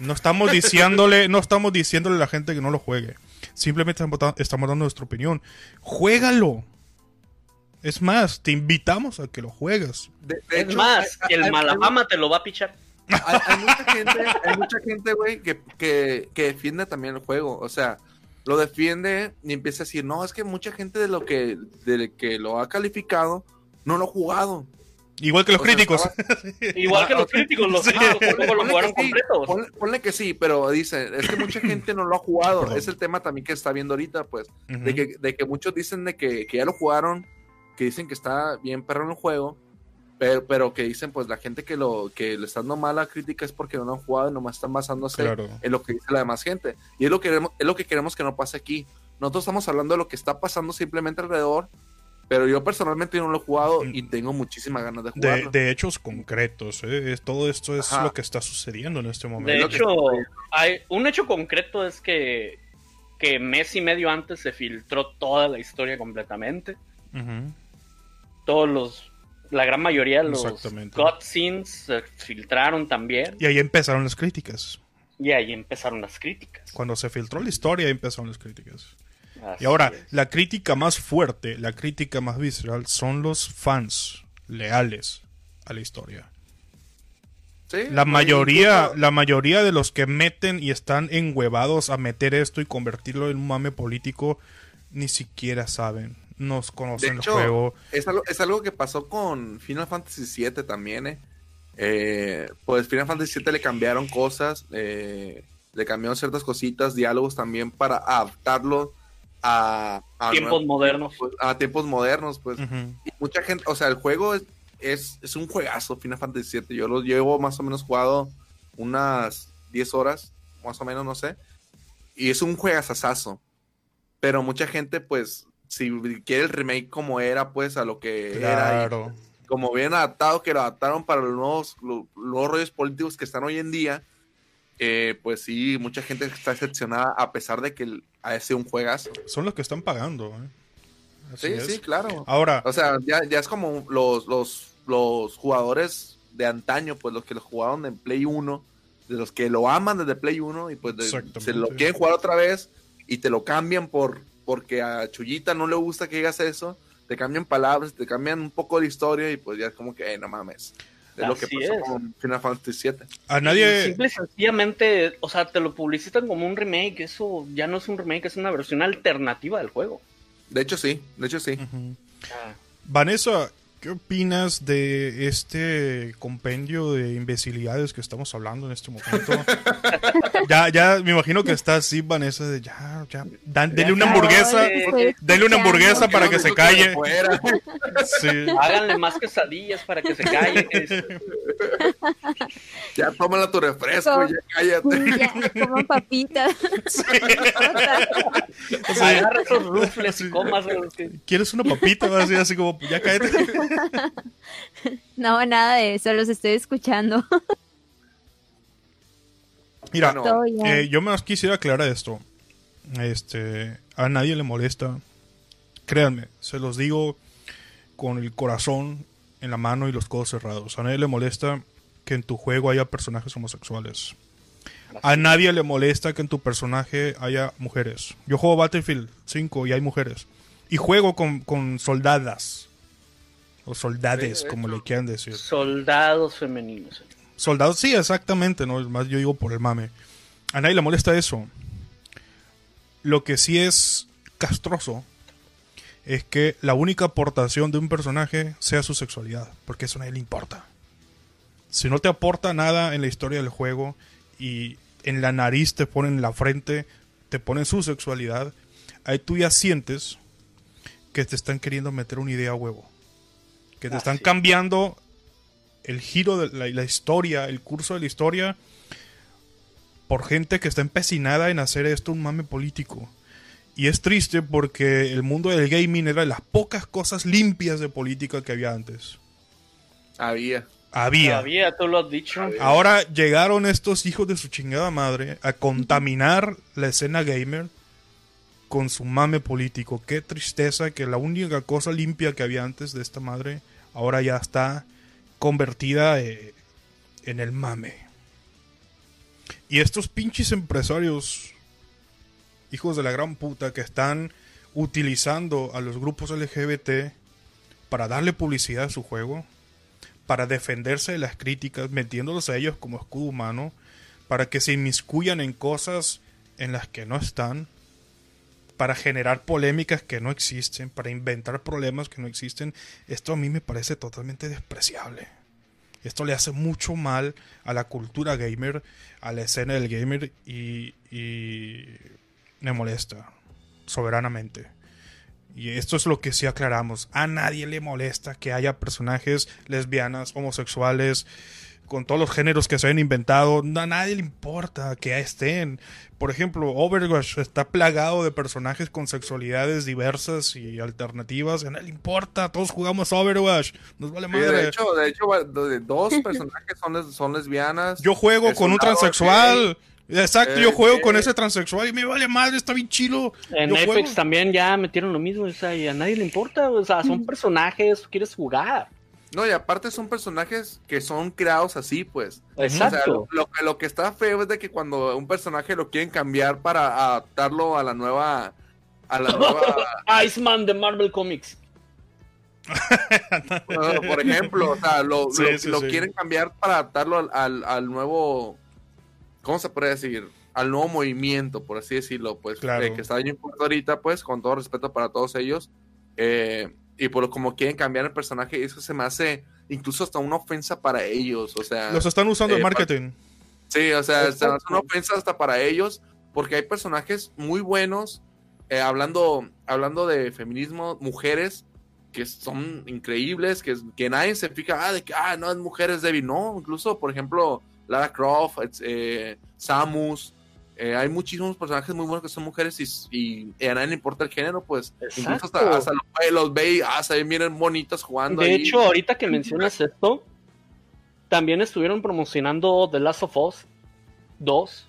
No estamos diciéndole, no estamos diciéndole a la gente que no lo juegue. Simplemente estamos dando nuestra opinión. Juégalo. Es más, te invitamos a que lo juegues. De- de Es hecho, más, hay- el hay- Malafama te lo va a pichar. hay, hay mucha gente, hay mucha gente, güey, que, que, que defiende también el juego. O sea, lo defiende y empieza a decir, no, es que mucha gente de lo que, de que lo ha calificado no lo ha jugado. Igual que los O sea, críticos. estaba- Igual que Ah, los críticos, los Sí. críticos tampoco lo Ponle jugaron que sí, completos. Ponle, ponle que sí, pero dice, es que mucha gente no lo ha jugado. Perdón. Es el tema también que está viendo ahorita, pues. De, que, de que muchos dicen de que, que ya lo jugaron, que dicen que está bien perro en el juego, pero, pero que dicen, pues la gente que lo que le está dando mala crítica es porque no lo han jugado y nomás están basándose Claro. en lo que dice la demás gente. Y es lo que queremos, es lo que queremos que no pase aquí. Nosotros estamos hablando de lo que está pasando simplemente alrededor, pero yo personalmente no lo he jugado y tengo muchísimas ganas de De, jugarlo. de hechos concretos, ¿eh? Todo esto es Ajá. lo que está sucediendo en este De momento. que hecho, hay, un hecho concreto es que, que mes y medio antes se filtró toda la historia completamente. Ujú. Todos los, la gran mayoría de los cutscenes se filtraron también. Y ahí empezaron las críticas. Y ahí empezaron las críticas. Cuando se filtró la historia, ahí empezaron las críticas. Así Y ahora, es. la crítica más fuerte, la crítica más visceral, son los fans leales a la historia. Sí, La mayoría, la mayoría de los que meten y están enhuevados a meter esto y convertirlo en un mame político, ni siquiera saben. Nos De conocen hecho, el juego. Es algo, es algo que pasó con Final Fantasy VII también, ¿eh? Eh, pues Final Fantasy VII le cambiaron cosas, eh, le cambiaron ciertas cositas, diálogos también para adaptarlo a, a Tiempos nuevos- modernos. pues, a tiempos modernos, pues. Y mucha gente, o sea, el juego es, es, es un juegazo, Final Fantasy VII. Yo lo llevo más o menos jugado unas 10 horas, más o menos, no sé. Y es un juegazazazo. Pero mucha gente, pues, si quiere el remake como era, pues, a lo que era. Y como bien adaptado, que lo adaptaron para los nuevos, los, nuevos rollos políticos que están hoy en día. eh, pues sí, mucha gente está decepcionada a pesar de que ha sido un juegazo. Son los que están pagando. ¿eh? Así Sí, es. sí, claro. Ahora, O sea, ya, ya es como los, los, los jugadores de antaño, pues los que lo jugaron en Play 1, de los que lo aman desde Play 1 y pues de- se lo quieren jugar otra vez y te lo cambian por porque a Chullita no le gusta que digas eso, te cambian palabras, te cambian un poco de historia y pues ya es como que, "Eh, no mames. Es lo que pasó es. con Final Fantasy VII. a nadie. Simple y sencillamente, o sea, te lo publicitan como un remake. Eso ya no es un remake, es una versión alternativa del juego. De hecho sí, de hecho sí. Ujú. Vanessa, ¿qué opinas de este compendio de imbecilidades que estamos hablando en este momento? ya, ya, me imagino que está así, Vanessa, de ya, ya, dan, denle una hamburguesa, denle una hamburguesa para que se calle. Sí. Háganle más quesadillas para que se calle. ya tómala tu refresco, ya cállate. Ya, coman papitas. O sea, Agarra esos rufles y comas. los que- ¿Quieres una papita? Así, así como, ya cállate. No, nada de eso, los estoy escuchando. Mira. Eh, yo más quisiera aclarar esto. Este, a nadie le molesta. Créanme, se los digo con el corazón en la mano y los codos cerrados. A nadie le molesta que en tu juego haya personajes homosexuales. A nadie le molesta que en tu personaje haya mujeres. Yo juego Battlefield 5 y hay mujeres. Y juego con, con soldadas. O de como le quieran decir. Soldados femeninos. Soldados, sí, exactamente, ¿no? Más, yo digo por el mame. A nadie le molesta eso. Lo que sí es castroso es que la única aportación de un personaje sea su sexualidad, porque eso a nadie le importa. Si no te aporta nada en la historia del juego y en la nariz te ponen en la frente, te ponen su sexualidad, ahí tú ya sientes que te están queriendo meter una idea a huevo. Que te Ah, están sí. cambiando el giro de la, la historia, el curso de la historia, por gente que está empecinada en hacer esto un mame político. Y es triste porque el mundo del gaming era de las pocas cosas limpias de política que había antes. Había. Había. Todavía tú lo has dicho. Ahora llegaron estos hijos de su chingada madre a contaminar la escena gamer con su mame político. Qué tristeza que la única cosa limpia que había antes de esta madre ahora ya está convertida eh, en el mame. Y estos pinches empresarios, hijos de la gran puta, que están utilizando a los grupos LGBT para darle publicidad a su juego, para defenderse de las críticas, metiéndolos a ellos como escudo humano, para que se inmiscuyan en cosas en las que no están, para generar polémicas que no existen, para inventar problemas que no existen, esto a mí me parece totalmente despreciable. Esto le hace mucho mal a la cultura gamer, a la escena del gamer y, y me molesta soberanamente. Y esto es lo que sí aclaramos. A nadie le molesta que haya personajes lesbianas, homosexuales, con todos los géneros que se hayan inventado. A nadie le importa que estén. Por ejemplo, Overwatch está plagado de personajes con sexualidades diversas y alternativas. A nadie le importa. Todos jugamos Overwatch. Nos vale Sí, madre. de hecho, de hecho, dos personajes son, les- son lesbianas. Yo juego Es con un transexual. Exacto, yo Eh, juego eh. con ese transexual y me vale madre, está bien chilo. En Yo Apex juego. también ya metieron lo mismo, o sea, y a nadie le importa, o sea, son personajes, tú quieres jugar. No, y aparte son personajes que son creados así, pues. O sea, Exacto. lo, que- lo que está feo es de que cuando un personaje lo quieren cambiar para adaptarlo a la nueva. A la nueva. Iceman de Marvel Comics. por ejemplo, o sea, lo, Sí, lo- sí, lo sí. quieren cambiar para adaptarlo al, al, al nuevo. ¿Cómo se puede decir? Al nuevo movimiento, por así decirlo, pues. Claro. eh, que está bien ahorita, pues, con todo respeto para todos ellos. Eh, y por lo como quieren cambiar el personaje, eso se me hace incluso hasta una ofensa para ellos. O sea. Los están usando en eh, marketing. Sí, o sea, se Exacto. hace una ofensa hasta para ellos, porque hay personajes muy buenos, eh, hablando, hablando de feminismo, mujeres que son increíbles, que, que nadie se fija, ah, de que, ah, no, es mujeres débil, no, incluso, por ejemplo, Lara Croft, eh, Samus, eh, hay muchísimos personajes muy buenos que son mujeres y, y, y a nadie le importa el género, pues, incluso hasta, los, los ve y, ah, se bien bonitas jugando De ahí. hecho, ahorita que mencionas esto, también estuvieron promocionando The Last of Us 2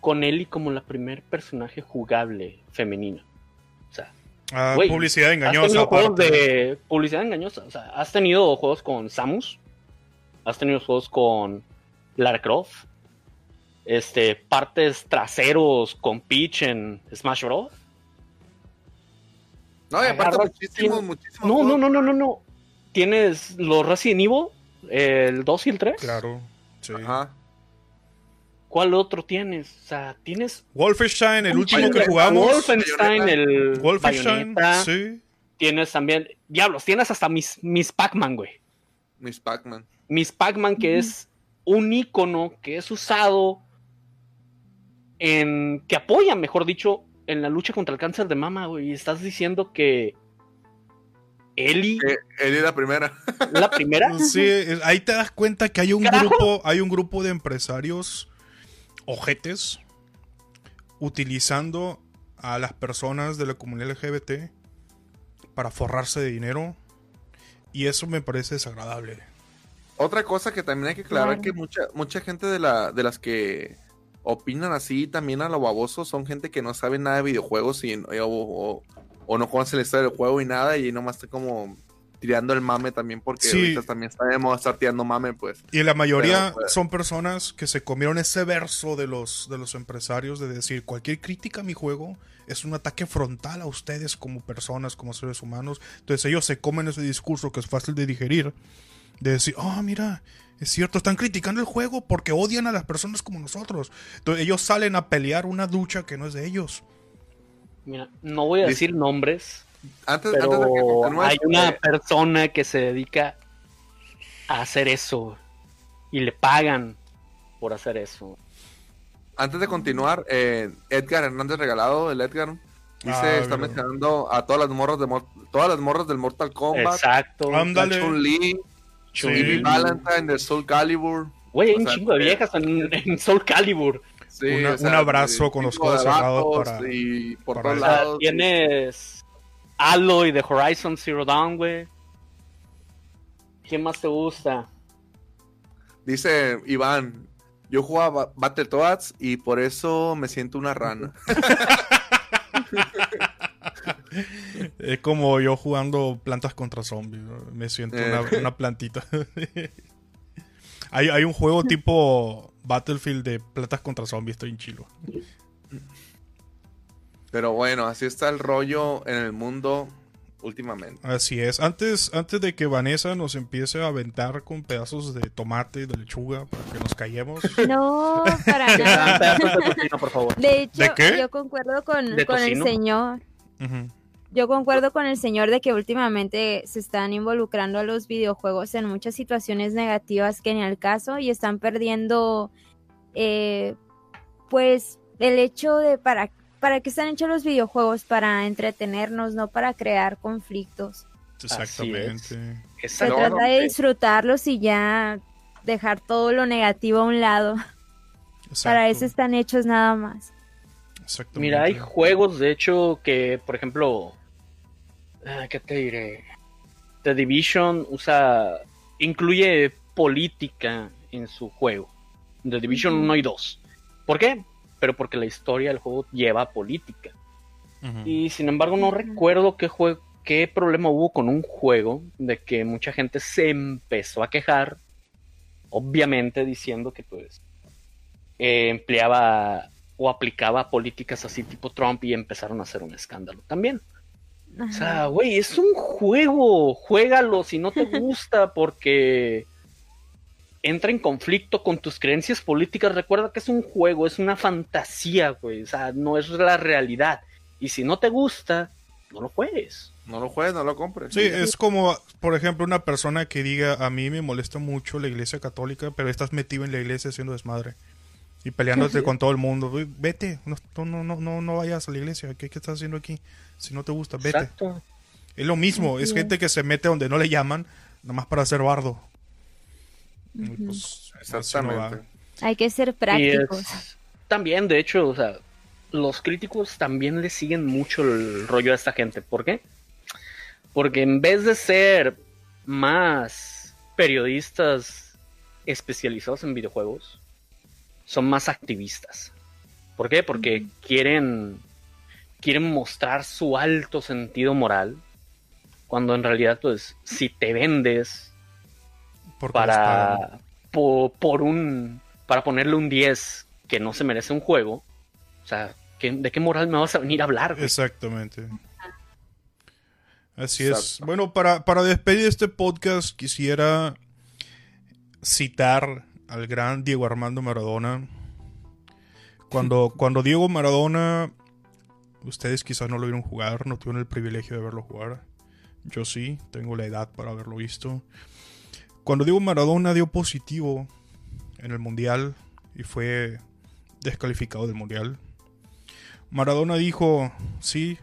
con Ellie como la primer personaje jugable femenina. O sea, Ah, publicidad has engañosa. tenido juegos de publicidad engañosa. O sea, has tenido juegos con Samus, has tenido juegos con Lara Croft, este, partes traseros con Peach en Smash Bros. no, y aparte muchísimos, tienes- muchísimos. No, no, no, no, no, no. Tienes los Resident Evil, el 2 y el 3. Claro. Sí. Ajá. ¿Cuál otro tienes? O sea, tienes Wolfenstein, el último que jugamos. Wolfenstein, el Wolfenstein, Bayonetta. sí. Tienes también, diablos, tienes hasta Miss, Miss Pac-Man, güey. Miss Pac-Man. Miss Pac-Man, que es un icono que es usado en. que apoya, mejor dicho, en la lucha contra el cáncer de mama, güey. Y estás diciendo que. Ellie, Eh, es la primera. la primera. Sí, ahí te das cuenta que hay un Carajo. grupo, hay un grupo de empresarios ojetes utilizando a las personas de la comunidad LGBT para forrarse de dinero y eso me parece desagradable. Otra cosa que también hay que aclarar Claro. que mucha mucha gente de la de las que opinan así también a lo baboso son gente que no sabe nada de videojuegos y, o, o- o no conoce la historia del juego y nada y nomás está como tirando el mame también porque Sí. ahorita también moda estar tirando mame pues. Y la mayoría Pero, pues- son personas que se comieron ese verso de los, de los empresarios de decir cualquier crítica a mi juego es un ataque frontal a ustedes como personas, como seres humanos. Entonces ellos se comen ese discurso que es fácil de digerir De decir, oh, mira, es cierto, están criticando el juego porque odian a las personas como nosotros. Entonces ellos salen a pelear una lucha que no es de ellos. Mira, no voy a Dice- decir nombres, Antes, antes de que pero hay una eh, persona que se dedica a hacer eso y le pagan por hacer eso. antes de continuar, eh, Edgar Hernández Regalado, el Edgar, dice, Ah, está mencionando a todas las morras de todas las morras del Mortal Kombat, Exacto. Ándale. Chun-Li, Sí. Valentine del Soul Calibur. Güey, hay un sea, chingo de eh, viejas en, en Soul Calibur. Sí, Una- o sea, un abrazo de- con los codos de cerrados para- y por para todos eso. O sea, lados. tienes Aloy de Horizon Zero Dawn, güey. ¿Quién más te gusta? Dice Iván, yo jugaba Battletoads y por eso me siento una rana. Es como yo jugando plantas contra zombies. ¿no? Me siento Eh. una, una plantita. hay, hay un juego tipo Battlefield de plantas contra zombies, estoy en chilo. Pero bueno, así está el rollo en el mundo últimamente. Así es. Antes, antes de que Vanessa nos empiece a aventar con pedazos de tomate, de lechuga, para que nos callemos. No, para nada. pedazos de tocino, por favor. De hecho, ¿De qué? yo concuerdo con, ¿De con el señor. Yo concuerdo con el señor de que últimamente se están involucrando a los videojuegos en muchas situaciones negativas que ni al caso y están perdiendo, eh, pues, el hecho de para, para qué están hechos los videojuegos, para entretenernos, no para crear conflictos. Exactamente. Se. No, trata no, de disfrutarlos y ya dejar todo lo negativo a un lado. Exacto. Para eso están hechos nada más. Exactamente. Mira, hay juegos, de hecho, que, por ejemplo, ¿qué te diré? The Division usa, incluye política en su juego. The Division 1 y 2. ¿Por qué? Pero porque la historia del juego lleva política. Y sin embargo, no recuerdo qué, jue- qué problema hubo con un juego de que mucha gente se empezó a quejar, obviamente diciendo que pues eh, empleaba o aplicaba políticas así tipo Trump y empezaron a hacer un escándalo también. O sea, güey, es un juego, juégalo si no te gusta porque entra en conflicto con tus creencias políticas. Recuerda que es un juego, es una fantasía, güey, o sea, no es la realidad. Y si no te gusta, no lo juegues. No lo juegues, no lo compres. Sí, es como, por ejemplo, una persona que diga, a mí me molesta mucho la iglesia católica, pero estás metido en la iglesia haciendo desmadre. Y peleándote con todo el mundo. Vete, no, no, no, no, no vayas a la iglesia. ¿Qué, qué estás haciendo aquí? Si no te gusta, vete. Exacto. Es lo mismo, es gente que se mete donde no le llaman, nada más para hacer bardo. Pues, no. Exactamente. Hay que ser prácticos. es- también, de hecho, o sea, los críticos también le siguen mucho el rollo a esta gente. ¿Por qué? Porque en vez de ser más periodistas especializados en videojuegos, son más activistas. ¿Por qué? Porque quieren quieren mostrar su alto sentido moral cuando en realidad pues si te vendes pagan. para po- por, un para ponerle un 10 que no se merece un juego, o sea, ¿qué- ¿de qué moral me vas a venir a hablar? güey? Exactamente. Así es. Bueno, para, para despedir este podcast quisiera citar al gran Diego Armando Maradona. Cuando, cuando Diego Maradona, ustedes quizás no lo vieron jugar, no tuvieron el privilegio de verlo jugar. Yo sí, tengo la edad para haberlo visto. Cuando Diego Maradona dio positivo en el Mundial y fue descalificado del Mundial, Maradona dijo, sí,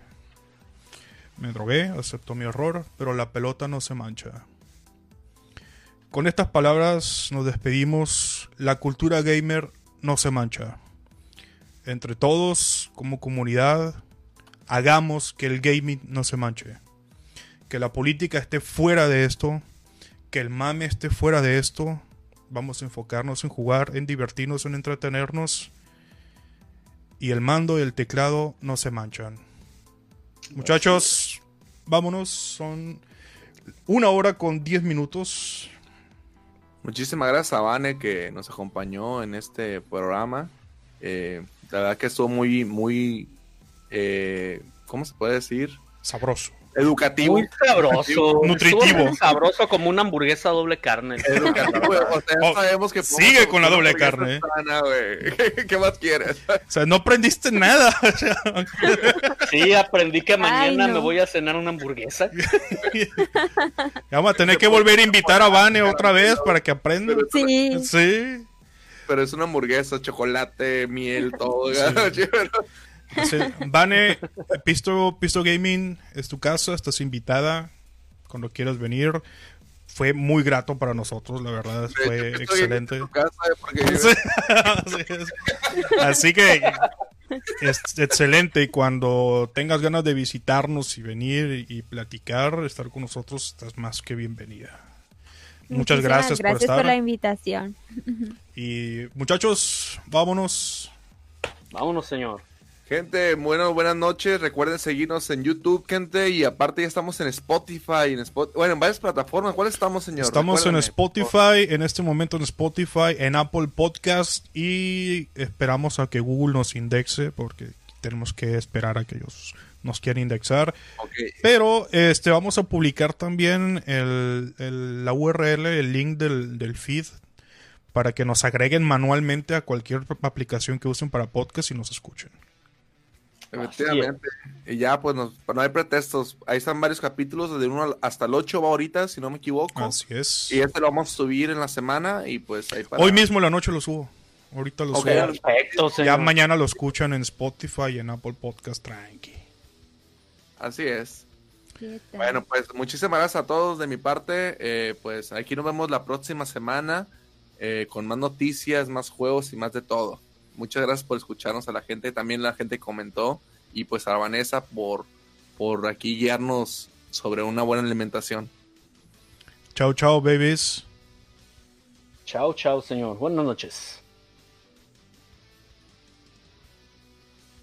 me drogué, aceptó mi error, pero la pelota no se mancha. Con estas palabras nos despedimos. La cultura gamer no se mancha. Entre todos, como comunidad, hagamos que el gaming no se manche. Que la política esté fuera de esto. Que el mame esté fuera de esto. Vamos a enfocarnos en jugar, en divertirnos, en entretenernos. Y el mando y el teclado no se manchan. Muchachos, vámonos. Son una hora con 10 minutos. Muchísimas gracias a Vane que nos acompañó en este programa. Eh, la verdad que estuvo muy, muy, eh, ¿cómo se puede decir? Sabroso. Educativo. Muy sabroso. Nutritivo. Estuvo sabroso como una hamburguesa doble carne. Educativo, güey. O sea, Oh, sabemos que sigue con la doble carne, eh. sana. ¿Qué, qué más quieres? O sea, no aprendiste nada. Sí, aprendí que mañana no. me voy a cenar una hamburguesa. ya vamos a tener que volver a invitar a Vane otra vez para que aprenda. Sí. Sí. Pero es una hamburguesa, chocolate, miel, todo. Sí. Vane, Pisto, Pisto Gaming es tu casa, estás invitada cuando quieras venir. Fue muy grato para nosotros, la verdad, fue excelente. Sí. Así que es excelente y cuando tengas ganas de visitarnos y venir y platicar, estar con nosotros, estás más que bienvenida. Muchas Muchísimas gracias, por gracias estar. por la invitación. Y muchachos, vámonos. Vámonos, señor. Gente, bueno, buenas noches. Recuerden seguirnos en YouTube, gente. Y aparte ya estamos en Spotify, en Spot- bueno, en varias plataformas. ¿Cuál estamos, señor? Estamos en Spotify, en este momento en Spotify, en Apple Podcast y esperamos a que Google nos indexe porque tenemos que esperar a que ellos nos quieran indexar. Pero este vamos a publicar también el, el- la URL, el link del, del feed para que nos agreguen manualmente a cualquier aplicación que usen para podcast y nos escuchen. Efectivamente. Y ya, pues, nos- no hay pretextos. Ahí están varios capítulos, desde uno hasta el 8 va ahorita, si no me equivoco. Así es. Y este lo vamos a subir en la semana y pues ahí para... Hoy mismo en la noche lo subo. Ahorita lo Ok. subo. Perfecto, Ya mañana lo escuchan en Spotify y en Apple Podcast tranqui. Así es. Bueno, pues muchísimas gracias a todos de mi parte. Eh, pues aquí nos vemos la próxima semana eh, con más noticias, más juegos y más de todo. Muchas gracias por escucharnos a la gente. También la gente comentó. Y pues a Vanessa por, por aquí guiarnos sobre una buena alimentación. Chao, chao, babies. Chao, chao, señor. Buenas noches.